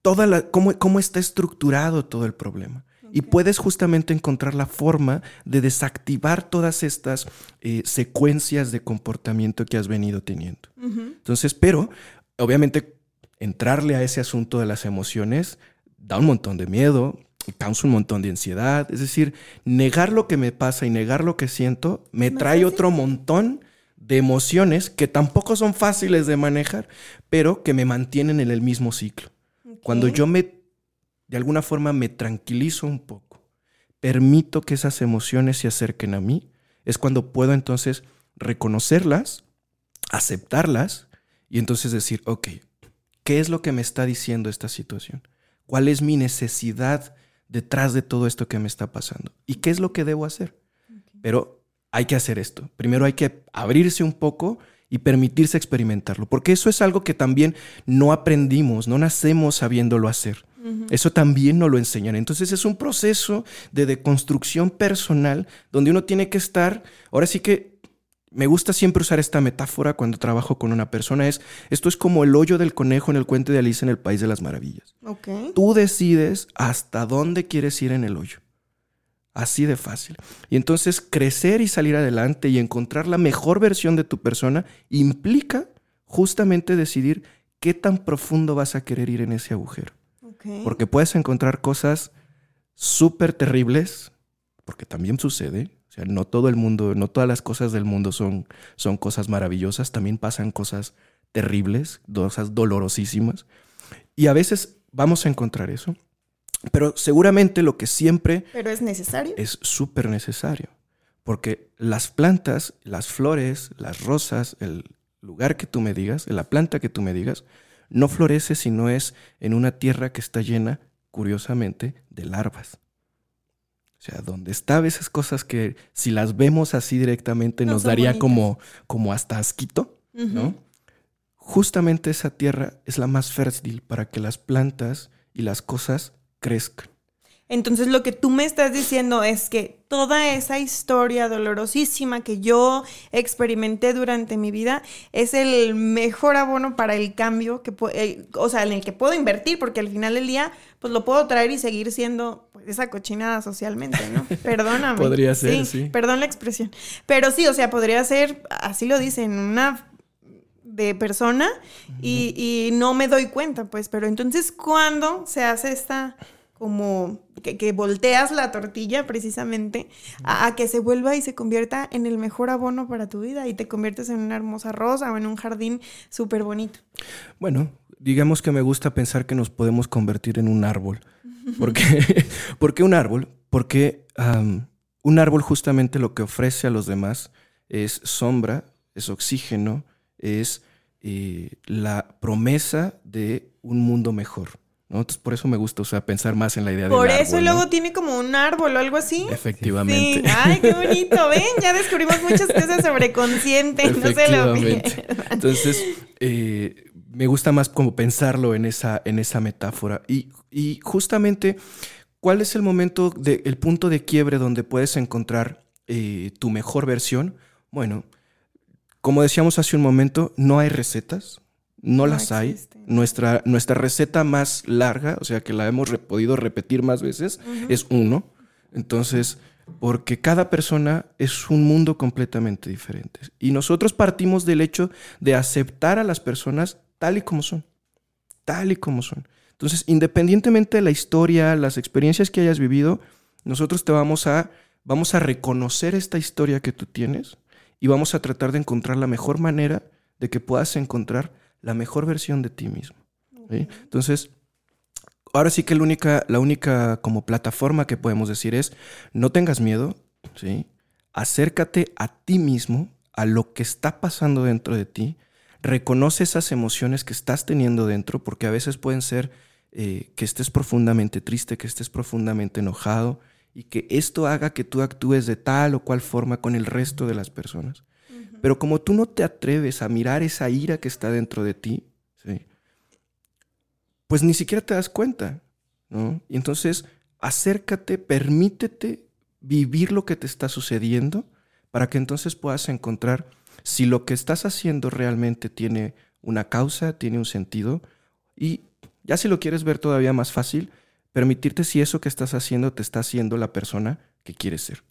toda la, cómo, cómo está estructurado todo el problema. Y puedes justamente encontrar la forma de desactivar todas estas eh, secuencias de comportamiento que has venido teniendo. Entonces, pero obviamente entrarle a ese asunto de las emociones da un montón de miedo, causa un montón de ansiedad. Es decir, negar lo que me pasa y negar lo que siento me trae otro montón de emociones que tampoco son fáciles de manejar, pero que me mantienen en el mismo ciclo. Cuando yo me de alguna forma me tranquilizo un poco, permito que esas emociones se acerquen a mí, es cuando puedo entonces reconocerlas, aceptarlas y entonces decir, ok, ¿qué es lo que me está diciendo esta situación? ¿Cuál es mi necesidad detrás de todo esto que me está pasando? ¿Y qué es lo que debo hacer? Pero hay que hacer esto. Primero hay que abrirse un poco y permitirse experimentarlo, porque eso es algo que también no aprendimos, no nacemos sabiéndolo hacer. Eso también nos lo enseñan. Entonces es un proceso de deconstrucción personal donde uno tiene que estar, ahora sí que me gusta siempre usar esta metáfora cuando trabajo con una persona, es, esto es como el hoyo del conejo en el cuento de Alicia en el País de las Maravillas. Tú decides hasta dónde quieres ir en el hoyo. Así de fácil. Y entonces crecer y salir adelante y encontrar la mejor versión de tu persona implica justamente decidir qué tan profundo vas a querer ir en ese agujero. Porque puedes encontrar cosas súper terribles, porque también sucede. sea, no todo el mundo, no todas las cosas del mundo son, son cosas maravillosas, también pasan cosas terribles, cosas dolorosísimas. Y a veces vamos a encontrar eso. Pero seguramente lo que siempre... Pero es necesario. Es súper necesario. Porque las plantas, las flores, las rosas, el lugar que tú me digas, la planta que tú me digas, no florece si no es en una tierra que está llena, curiosamente, de larvas. O sea, donde están esas cosas que si las vemos así directamente nos daría como, como hasta asquito, ¿no? Justamente esa tierra es la más fértil para que las plantas y las cosas crezcan. Entonces lo que tú me estás diciendo es que toda esa historia dolorosísima que yo experimenté durante mi vida es el mejor abono para el cambio que eh, o sea, en el que puedo invertir porque al final del día pues lo puedo traer y seguir siendo pues, esa cochinada socialmente, ¿no? Perdóname. podría ser, sí, Perdón la expresión. Pero sí, o sea, podría ser, así lo dicen, una de persona y, y no me doy cuenta, pues, pero entonces, ¿cuándo se hace esta como que, volteas la tortilla precisamente a, que se vuelva y se convierta en el mejor abono para tu vida y te conviertes en una hermosa rosa o en un jardín súper bonito. Bueno, digamos que me gusta pensar que nos podemos convertir en un árbol. ¿Por qué, ¿Por qué un árbol? Porque un árbol justamente lo que ofrece a los demás es sombra, es oxígeno, es eh, la promesa de un mundo mejor. Entonces, por eso me gusta, o sea, pensar más en la idea de Por eso luego tiene como un árbol o algo así. Efectivamente. Sí. Ay, qué bonito. Ven, ya descubrimos muchas cosas sobre consciente. No se lo Entonces, eh, me gusta más como pensarlo en esa, en esa metáfora. Y, y justamente, ¿cuál es el momento, de, el punto de quiebre donde puedes encontrar eh, tu mejor versión? Bueno, como decíamos hace un momento, no hay recetas no, las hay. Nuestra, nuestra receta más larga, o sea, que la hemos podido repetir más veces, es uno. Entonces, porque cada persona es un mundo completamente diferente. Y nosotros partimos del hecho de aceptar a las personas tal y como son. Tal y como son. Entonces, independientemente de la historia, las experiencias que hayas vivido, nosotros te vamos a, vamos a reconocer esta historia que tú tienes y vamos a tratar de encontrar la mejor manera de que puedas encontrar la mejor versión de ti mismo. Entonces, ahora sí que la única, la única como plataforma que podemos decir es, no tengas miedo, ¿sí? acércate a ti mismo, a lo que está pasando dentro de ti, reconoce esas emociones que estás teniendo dentro, porque a veces pueden ser eh, que estés profundamente triste, que estés profundamente enojado, y que esto haga que tú actúes de tal o cual forma con el resto de las personas. Pero como tú no te atreves a mirar esa ira que está dentro de ti, pues ni siquiera te das cuenta. ¿no? Y entonces acércate, permítete vivir lo que te está sucediendo para que entonces puedas encontrar si lo que estás haciendo realmente tiene una causa, tiene un sentido. Y ya si lo quieres ver todavía más fácil, permitirte si eso que estás haciendo te está haciendo la persona que quieres ser.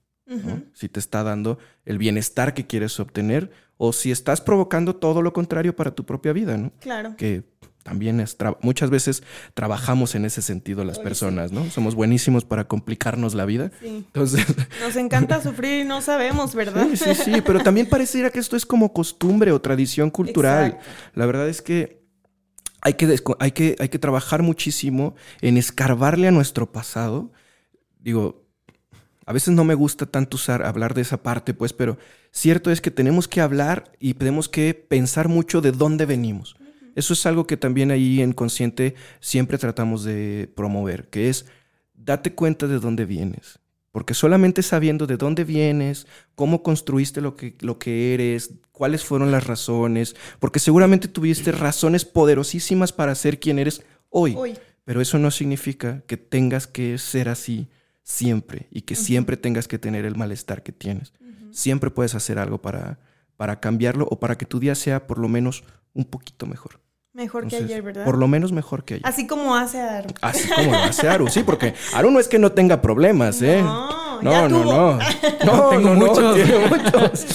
Si te está dando el bienestar que quieres obtener o si estás provocando todo lo contrario para tu propia vida, ¿no? Claro. Que también es muchas veces trabajamos en ese sentido las personas, ¿no? Somos buenísimos para complicarnos la vida. Sí. Entonces, nos encanta sufrir y no sabemos, ¿verdad? Sí, sí, sí, pero también pareciera que esto es como costumbre o tradición cultural. La verdad es que hay que, hay que hay que trabajar muchísimo en escarbarle a nuestro pasado. Digo, a veces no me gusta tanto usar, hablar de esa parte, pues, pero cierto es que tenemos que hablar y tenemos que pensar mucho de dónde venimos. Eso es algo que también ahí en Consciente siempre tratamos de promover, que es date cuenta de dónde vienes. Porque solamente sabiendo de dónde vienes, cómo construiste lo que, lo que eres, cuáles fueron las razones, porque seguramente tuviste razones poderosísimas para ser quien eres hoy. hoy. Pero eso no significa que tengas que ser así siempre y que siempre tengas que tener el malestar que tienes. Siempre puedes hacer algo para, para cambiarlo o para que tu día sea por lo menos un poquito mejor. Mejor que ayer, ¿verdad? Por lo menos mejor que ayer. Así como hace Aru. Así como lo hace Aru, sí, porque Aru no es que no tenga problemas, ¿eh? No, no, no, no. No, tengo muchos. tiene muchos.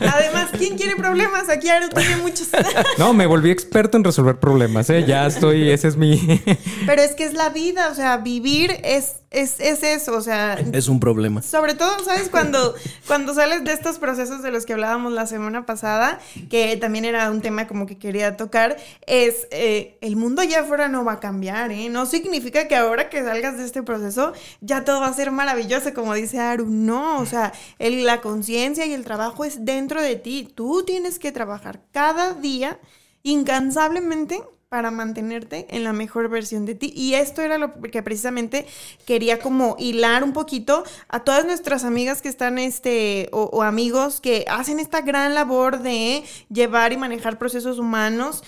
Además, ¿quién quiere problemas? Aquí Aru tiene muchos. no, me volví experto en resolver problemas, ¿eh? Ya estoy, ese es mi... Pero es que es la vida, o sea, vivir es es, es, eso, o sea... Es un problema. Sobre todo, ¿sabes? Cuando, cuando sales de estos procesos de los que hablábamos la semana pasada, que también era un tema como que quería tocar, es eh, el mundo allá afuera no va a cambiar, ¿eh? No significa que ahora que salgas de este proceso ya todo va a ser maravilloso, como dice Aru. No, o sea, la conciencia y el trabajo es dentro de ti. Tú tienes que trabajar cada día incansablemente para mantenerte en la mejor versión de ti. Y esto era lo que precisamente quería como hilar un poquito a todas nuestras amigas que están, este, o, amigos que hacen esta gran labor de llevar y manejar procesos humanos.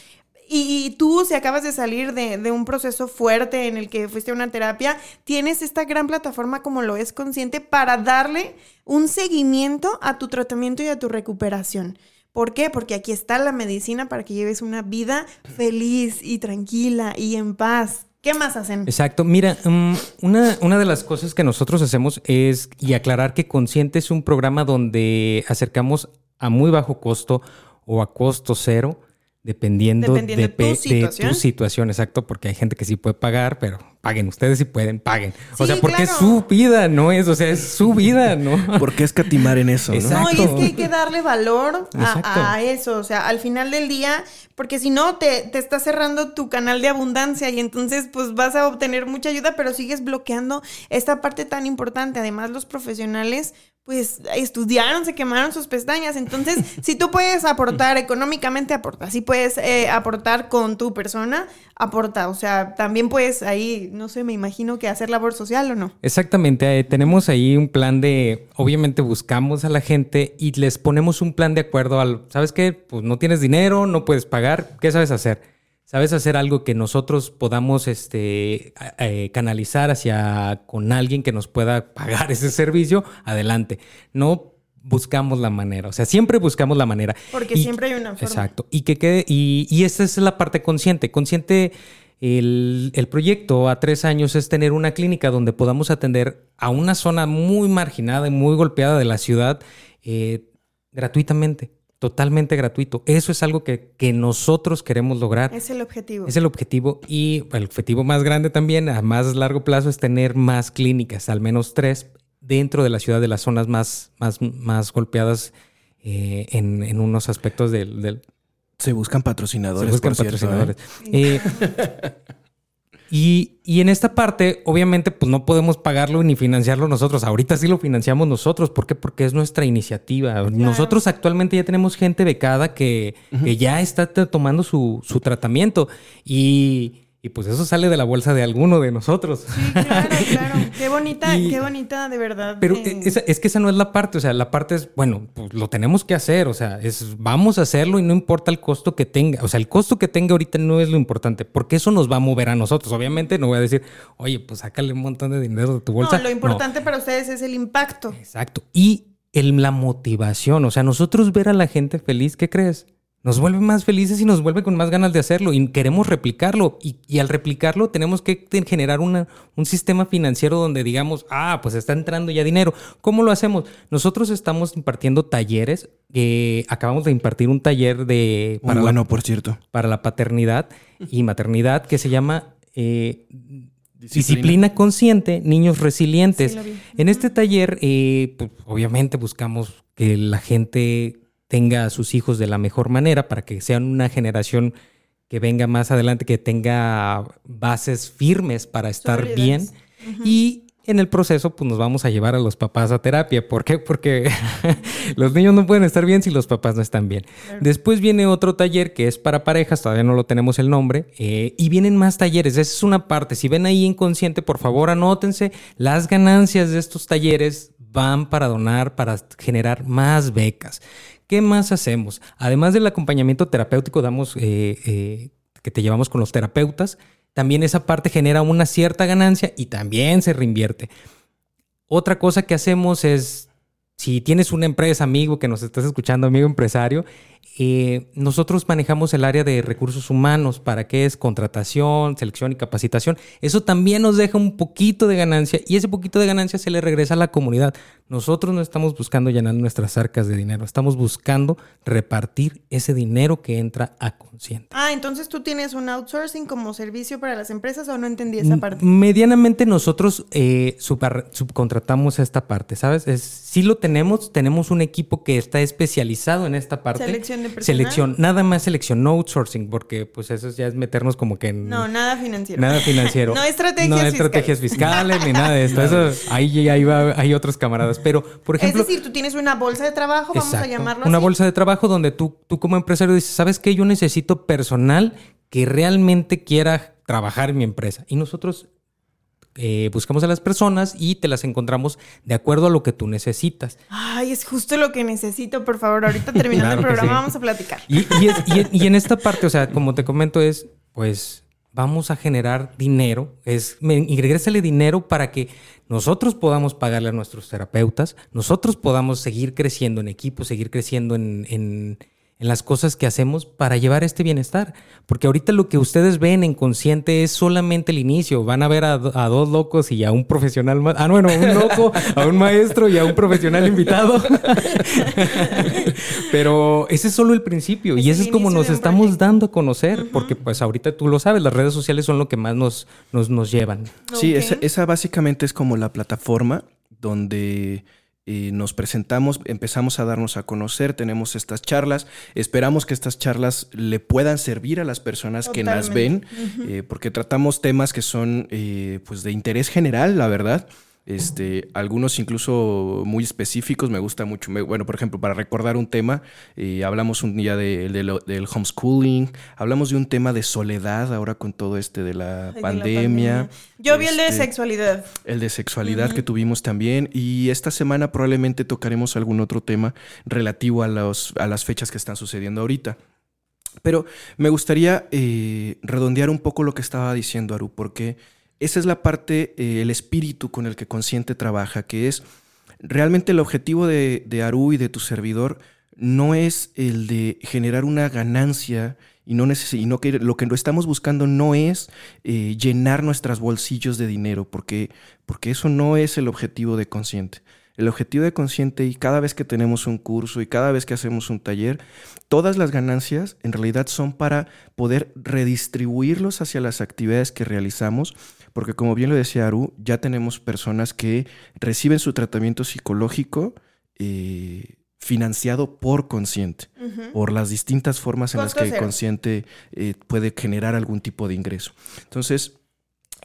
Y, tú, si acabas de salir de, un proceso fuerte en el que fuiste a una terapia, tienes esta gran plataforma como lo es consciente para darle un seguimiento a tu tratamiento y a tu recuperación. ¿Por qué? Porque aquí está la medicina para que lleves una vida feliz y tranquila y en paz. ¿Qué más hacen? Exacto. Mira, mm, una, una, de las cosas que nosotros hacemos es y aclarar que Consciente es un programa donde acercamos a muy bajo costo o a costo cero Dependiendo, de, tu situación. exacto, porque hay gente que sí puede pagar, pero paguen ustedes si pueden, paguen. o sea, porque es su vida, no es, o sea, es su vida, ¿no? Porque es catimar en eso, ¿no? No, y es que hay que darle valor a, eso, o sea, al final del día, porque si no, te, te está cerrando tu canal de abundancia y entonces pues vas a obtener mucha ayuda, pero sigues bloqueando esta parte tan importante. Además, los profesionales pues estudiaron, se quemaron sus pestañas. Entonces, si tú puedes aportar económicamente, aporta. Si puedes eh, aportar con tu persona, aporta. O sea, también puedes ahí, no sé, me imagino que hacer labor social o no. Exactamente. Eh, tenemos ahí un plan de, obviamente buscamos a la gente y les ponemos un plan de acuerdo al, ¿sabes qué? Pues no tienes dinero, no puedes pagar, ¿qué sabes hacer? ¿Sabes hacer algo que nosotros podamos este, eh, canalizar hacia con alguien que nos pueda pagar ese servicio? Adelante. No buscamos la manera, o sea, siempre buscamos la manera. Porque siempre hay una forma. Exacto. Y que quede, y, y esta es la parte consciente. Consciente, el, el, proyecto a tres años es tener una clínica donde podamos atender a una zona muy marginada y muy golpeada de la ciudad eh, gratuitamente totalmente gratuito. Eso es algo que, nosotros queremos lograr. Es el objetivo. Es el objetivo y el objetivo más grande también a más largo plazo es tener más clínicas, al menos tres, dentro de la ciudad de las zonas más, más, más golpeadas eh, en, unos aspectos del, Se buscan patrocinadores. Se buscan patrocinadores. ¿eh? Eh, y, en esta parte, obviamente, pues no podemos pagarlo ni financiarlo nosotros. Ahorita sí lo financiamos nosotros. ¿Por qué? Porque es nuestra iniciativa. Nosotros actualmente ya tenemos gente becada que, que ya está tomando su, su tratamiento. Y y pues eso sale de la bolsa de alguno de nosotros. Sí, claro, claro. Qué bonita, qué bonita, de verdad. Pero es, que esa no es la parte. O sea, la parte es, bueno, pues lo tenemos que hacer. O sea, es vamos a hacerlo y no importa el costo que tenga. O sea, el costo que tenga ahorita no es lo importante, porque eso nos va a mover a nosotros. Obviamente no voy a decir, oye, pues sácale un montón de dinero de tu bolsa. No, lo importante para ustedes es el impacto. Exacto. Y el, la motivación. O sea, nosotros ver a la gente feliz, ¿qué crees? Nos vuelve más felices y nos vuelve con más ganas de hacerlo y queremos replicarlo. Y, al replicarlo tenemos que generar una, un sistema financiero donde digamos, ah, pues está entrando ya dinero. ¿Cómo lo hacemos? Nosotros estamos impartiendo talleres. Eh, acabamos de impartir un taller de... Para bueno, por cierto. Para la paternidad y maternidad que se llama... Eh, Disciplina. consciente, niños resilientes. en este taller, eh, pues, obviamente buscamos que la gente tenga a sus hijos de la mejor manera para que sean una generación que venga más adelante, que tenga bases firmes para estar bien. Y en el proceso, pues nos vamos a llevar a los papás a terapia. ¿Por qué? Porque los niños no pueden estar bien si los papás no están bien. Después viene otro taller que es para parejas, todavía no lo tenemos el nombre, eh, y vienen más talleres. Esa es una parte. Si ven ahí inconsciente, por favor anótense. Las ganancias de estos talleres van para donar, para generar más becas. ¿Qué más hacemos? Además del acompañamiento terapéutico, damos eh, eh, que te llevamos con los terapeutas, también esa parte genera una cierta ganancia y también se reinvierte. Otra cosa que hacemos es, si tienes una empresa, amigo, que nos estás escuchando, amigo empresario, eh, nosotros manejamos el área de recursos humanos, para qué es contratación, selección y capacitación. Eso también nos deja un poquito de ganancia y ese poquito de ganancia se le regresa a la comunidad. Nosotros no estamos buscando llenar nuestras arcas de dinero, estamos buscando repartir ese dinero que entra a Consciente. Ah, entonces tú tienes un outsourcing como servicio para las empresas o no entendí esa parte. Medianamente nosotros eh, subcontratamos esta parte, ¿sabes? Es, sí lo tenemos, tenemos un equipo que está especializado en esta parte. Selección de personal. Selección, nada más selección, no outsourcing, porque pues eso ya es meternos como que en... No, nada financiero. Nada financiero. no estrategias No estrategias fiscales, ni nada de esto. Eso, ahí, ahí va, hay otros camaradas. Pero, por ejemplo... Es decir, tú tienes una bolsa de trabajo, vamos a llamarlo Una bolsa de trabajo donde tú, tú como empresario dices, ¿sabes qué? Yo necesito personal que realmente quiera trabajar en mi empresa. Y nosotros eh, buscamos a las personas y te las encontramos de acuerdo a lo que tú necesitas. Ay, es justo lo que necesito, por favor. Ahorita terminando el programa vamos a platicar. Y, y, en esta parte, o sea, como te comento, es pues vamos a generar dinero, es y regrésale dinero para que nosotros podamos pagarle a nuestros terapeutas, nosotros podamos seguir creciendo en equipo, seguir creciendo en en las cosas que hacemos para llevar este bienestar. Porque ahorita lo que ustedes ven en consciente es solamente el inicio. Van a ver a, dos locos y a un profesional más. Ah, bueno, un loco, a un maestro y a un profesional invitado. Pero ese es solo el principio. y ese es como nos estamos dando a conocer. Porque pues ahorita tú lo sabes, las redes sociales son lo que más nos, nos, nos llevan. Sí, esa, esa básicamente es como la plataforma donde nos presentamos, empezamos a darnos a conocer, tenemos estas charlas, esperamos que estas charlas le puedan servir a las personas que las ven, eh, porque tratamos temas que son eh, pues de interés general, la verdad. Este, algunos incluso muy específicos, me gusta mucho. bueno, por ejemplo, para recordar un tema, eh, hablamos un día del homeschooling, hablamos de un tema de soledad ahora con todo este de la, pandemia. Yo vi el de este, sexualidad. El de sexualidad que tuvimos también. Y esta semana probablemente tocaremos algún otro tema relativo a, los, a las fechas que están sucediendo ahorita. Pero me gustaría eh, redondear un poco lo que estaba diciendo Aru, porque esa es la parte, eh, el espíritu con el que Consciente trabaja, que es realmente el objetivo de, Aru y de tu servidor no es el de generar una ganancia y no, y que lo que estamos buscando no es eh, llenar nuestros bolsillos de dinero, porque, porque eso no es el objetivo de Consciente. El objetivo de Consciente y cada vez que tenemos un curso y cada vez que hacemos un taller, todas las ganancias en realidad son para poder redistribuirlos hacia las actividades que realizamos porque como bien lo decía Aru, ya tenemos personas que reciben su tratamiento psicológico eh, financiado por consciente, por las distintas formas en las que el consciente eh, puede generar algún tipo de ingreso. Entonces,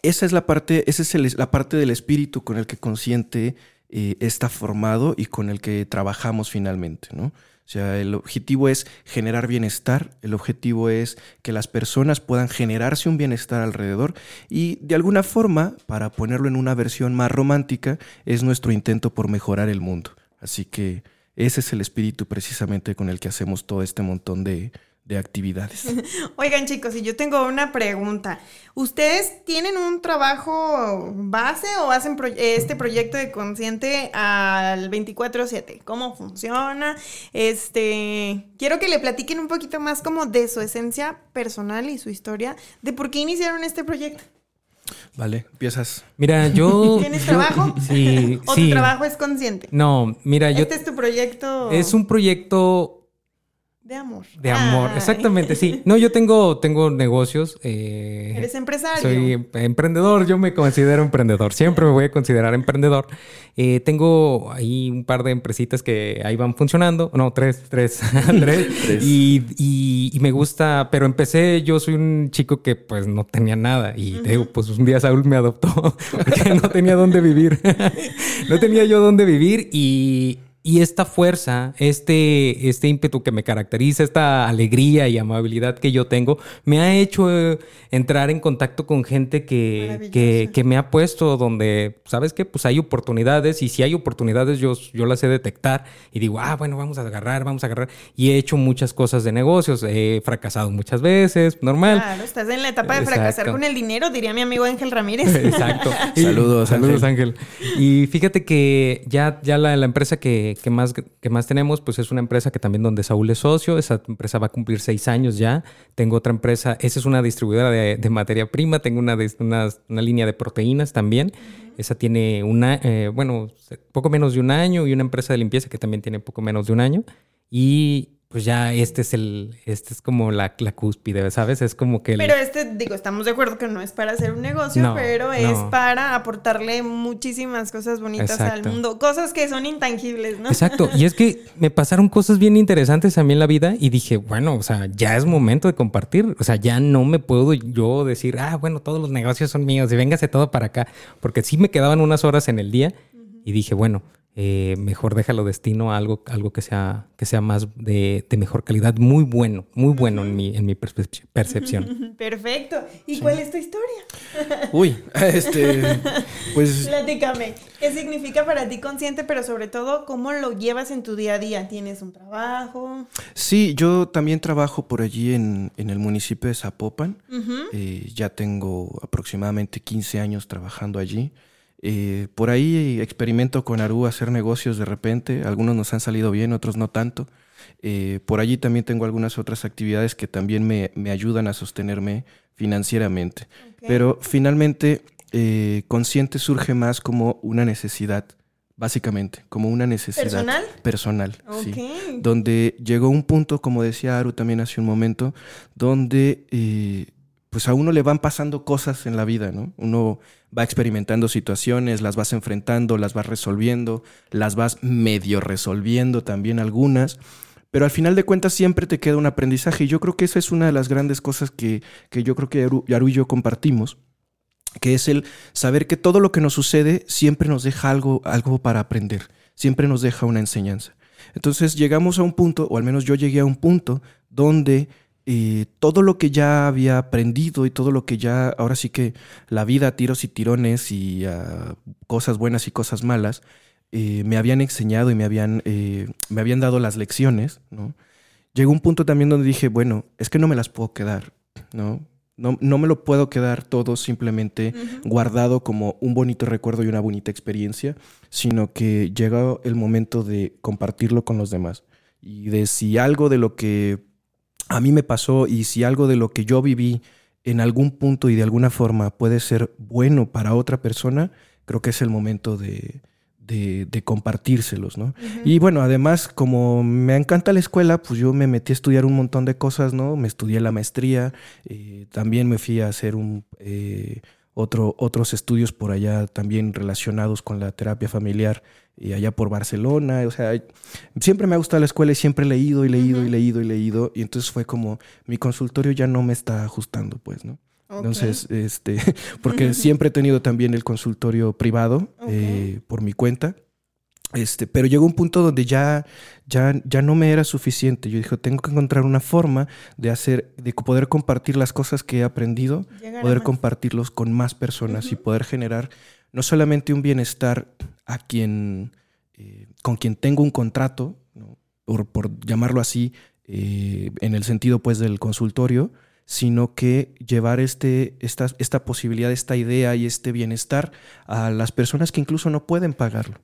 esa es la parte, esa es la parte del espíritu con el que consciente eh, está formado y con el que trabajamos finalmente, ¿no? O sea, el objetivo es generar bienestar, el objetivo es que las personas puedan generarse un bienestar alrededor y de alguna forma, para ponerlo en una versión más romántica, es nuestro intento por mejorar el mundo. Así que ese es el espíritu precisamente con el que hacemos todo este montón de, de actividades. Oigan chicos, y yo tengo una pregunta. ¿Ustedes tienen un trabajo base o hacen este proyecto de consciente al 24/7? ¿Cómo funciona? Este, quiero que le platiquen un poquito más como de su esencia personal y su historia, de por qué iniciaron este proyecto. Vale, empiezas. Mira, yo. ¿Tienes trabajo? Sí. ¿O tu trabajo es consciente? No, mira, yo. Este es tu proyecto. Es un proyecto de amor. De amor, exactamente, sí. No, yo tengo, tengo negocios. Eh, Eres empresario. Soy emprendedor, yo me considero emprendedor. Siempre me voy a considerar emprendedor. Eh, tengo ahí un par de empresitas que ahí van funcionando. No, tres, tres, tres. Y, y, me gusta, pero empecé, yo soy un chico que pues no tenía nada. Y digo, pues un día Saúl me adoptó porque no tenía dónde vivir. no tenía yo dónde vivir y y esta fuerza, este, este ímpetu que me caracteriza, esta alegría y amabilidad que yo tengo, me ha hecho eh, entrar en contacto con gente que, que, me ha puesto donde, ¿sabes qué? Pues hay oportunidades y si hay oportunidades yo, yo las sé detectar y digo, ah, bueno, vamos a agarrar, vamos a agarrar. Y he hecho muchas cosas de negocios, he fracasado muchas veces, normal. Claro, estás en la etapa de fracasar con el dinero, diría mi amigo Ángel Ramírez. Exacto. saludos, saludos Ángel. Y fíjate que ya, ya la, la empresa que ¿qué, más, ¿Qué más tenemos? Pues es una empresa que también donde Saúl es socio. Esa empresa va a cumplir seis años ya. Tengo otra empresa, esa es una distribuidora de, materia prima. Tengo una, una, una, línea de proteínas también. Esa tiene una, eh, bueno, poco menos de un año y una empresa de limpieza que también tiene poco menos de un año. Y pues ya este es el, este es como la, la cúspide, ¿sabes? Es como que... Pero este, digo, estamos de acuerdo que no es para hacer un negocio, pero es para aportarle muchísimas cosas bonitas al mundo, cosas que son intangibles, ¿no? Exacto, y es que me pasaron cosas bien interesantes a mí en la vida y dije, bueno, o sea, ya es momento de compartir, o sea, ya no me puedo yo decir, ah, bueno, todos los negocios son míos y véngase todo para acá, porque sí me quedaban unas horas en el día y dije, bueno, eh, mejor déjalo destino a algo, algo que, sea, que sea más de, mejor calidad, muy bueno, muy bueno en mi, en mi percepción. Perfecto. ¿Y cuál es tu historia? Uy, este, pues... Platícame, ¿qué significa para ti consciente, pero sobre todo, cómo lo llevas en tu día a día? ¿Tienes un trabajo? Sí, yo también trabajo por allí en, el municipio de Zapopan. Eh, ya tengo aproximadamente 15 años trabajando allí. Eh, por ahí experimento con Aru hacer negocios de repente. Algunos nos han salido bien, otros no tanto. Eh, por allí también tengo algunas otras actividades que también me, ayudan a sostenerme financieramente. Pero finalmente, eh, consciente surge más como una necesidad, básicamente, como una necesidad personal. Personal, sí. Donde llegó un punto, como decía Aru también hace un momento, donde pues a uno le van pasando cosas en la vida, ¿no? Uno va experimentando situaciones, las vas enfrentando, las vas resolviendo, las vas medio resolviendo también algunas, pero al final de cuentas siempre te queda un aprendizaje y yo creo que esa es una de las grandes cosas que, yo creo que Yaru, y yo compartimos, que es el saber que todo lo que nos sucede siempre nos deja algo, algo para aprender, siempre nos deja una enseñanza. Entonces llegamos a un punto, o al menos yo llegué a un punto, donde eh, todo lo que ya había aprendido y todo lo que ya, ahora sí que la vida, tiros y tirones y ah, cosas buenas y cosas malas, eh, me habían enseñado y me habían, eh, me habían dado las lecciones, ¿no? Llegó un punto también donde dije, bueno, es que no me las puedo quedar, ¿no? No, no me lo puedo quedar todo simplemente guardado como un bonito recuerdo y una bonita experiencia, sino que llega el momento de compartirlo con los demás. Y de si algo de lo que a mí me pasó y si algo de lo que yo viví en algún punto y de alguna forma puede ser bueno para otra persona, creo que es el momento de, compartírselos, ¿no? Y bueno, además, como me encanta la escuela, pues yo me metí a estudiar un montón de cosas, ¿no? Me estudié la maestría, eh, también me fui a hacer un, eh, otro, otros estudios por allá también relacionados con la terapia familiar y allá por Barcelona. O sea, siempre me ha gustado la escuela y siempre he leído y leído y leído y leído. Y entonces fue como, mi consultorio ya no me está ajustando, pues, ¿no? Entonces, este, porque siempre he tenido también el consultorio privado eh, por mi cuenta. Este, pero llegó un punto donde ya, ya, ya no me era suficiente. Yo dije, tengo que encontrar una forma de hacer, de poder compartir las cosas que he aprendido, poder compartirlos con más personas y poder generar no solamente un bienestar a quien, eh, con quien tengo un contrato, por, llamarlo así, eh, en el sentido pues del consultorio, sino que llevar este, esta, esta posibilidad, esta idea y este bienestar a las personas que incluso no pueden pagarlo.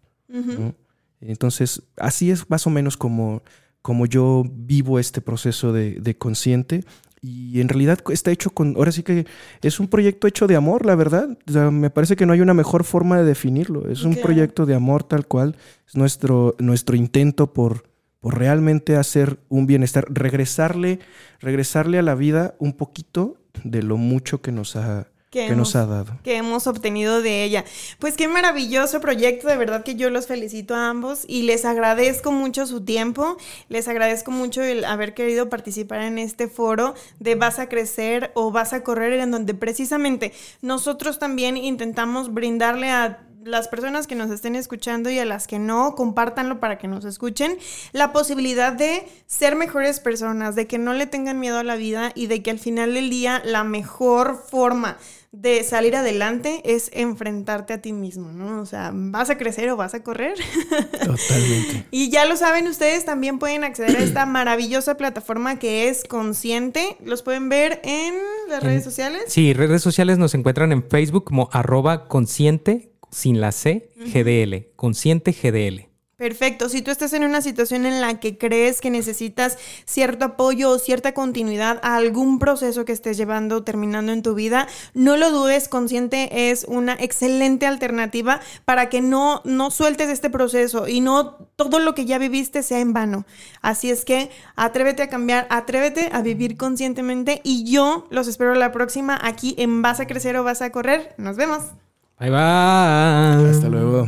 Entonces, así es más o menos como, como yo vivo este proceso de, de consciente y en realidad está hecho con, ahora sí que es un proyecto hecho de amor, la verdad. me parece que no hay una mejor forma de definirlo. Es un proyecto de amor tal cual. Es nuestro, nuestro intento por, por realmente hacer un bienestar, regresarle, regresarle a la vida un poquito de lo mucho que nos ha, que, nos ha dado. Que hemos obtenido de ella. Pues qué maravilloso proyecto, de verdad que yo los felicito a ambos y les agradezco mucho su tiempo, les agradezco mucho el haber querido participar en este foro de Vas a crecer o Vas a correr, en donde precisamente nosotros también intentamos brindarle a las personas que nos estén escuchando y a las que no, compártanlo para que nos escuchen, la posibilidad de ser mejores personas, de que no le tengan miedo a la vida y de que al final del día la mejor forma de salir adelante es enfrentarte a ti mismo, ¿no? O sea, ¿vas a crecer o vas a correr? Totalmente. y ya lo saben ustedes, también pueden acceder a esta maravillosa plataforma que es Consciente. ¿Los pueden ver en las redes sociales? Sí, redes sociales nos encuentran en Facebook como arroba consciente sin la C, GDL, consciente GDL. Perfecto. Si tú estás en una situación en la que crees que necesitas cierto apoyo o cierta continuidad a algún proceso que estés llevando, terminando en tu vida, no lo dudes, consciente es una excelente alternativa para que no, no sueltes este proceso y no todo lo que ya viviste sea en vano. Así es que atrévete a cambiar, atrévete a vivir conscientemente y yo los espero la próxima aquí en Vas a crecer o vas a correr. Nos vemos. Bye bye. Hasta luego.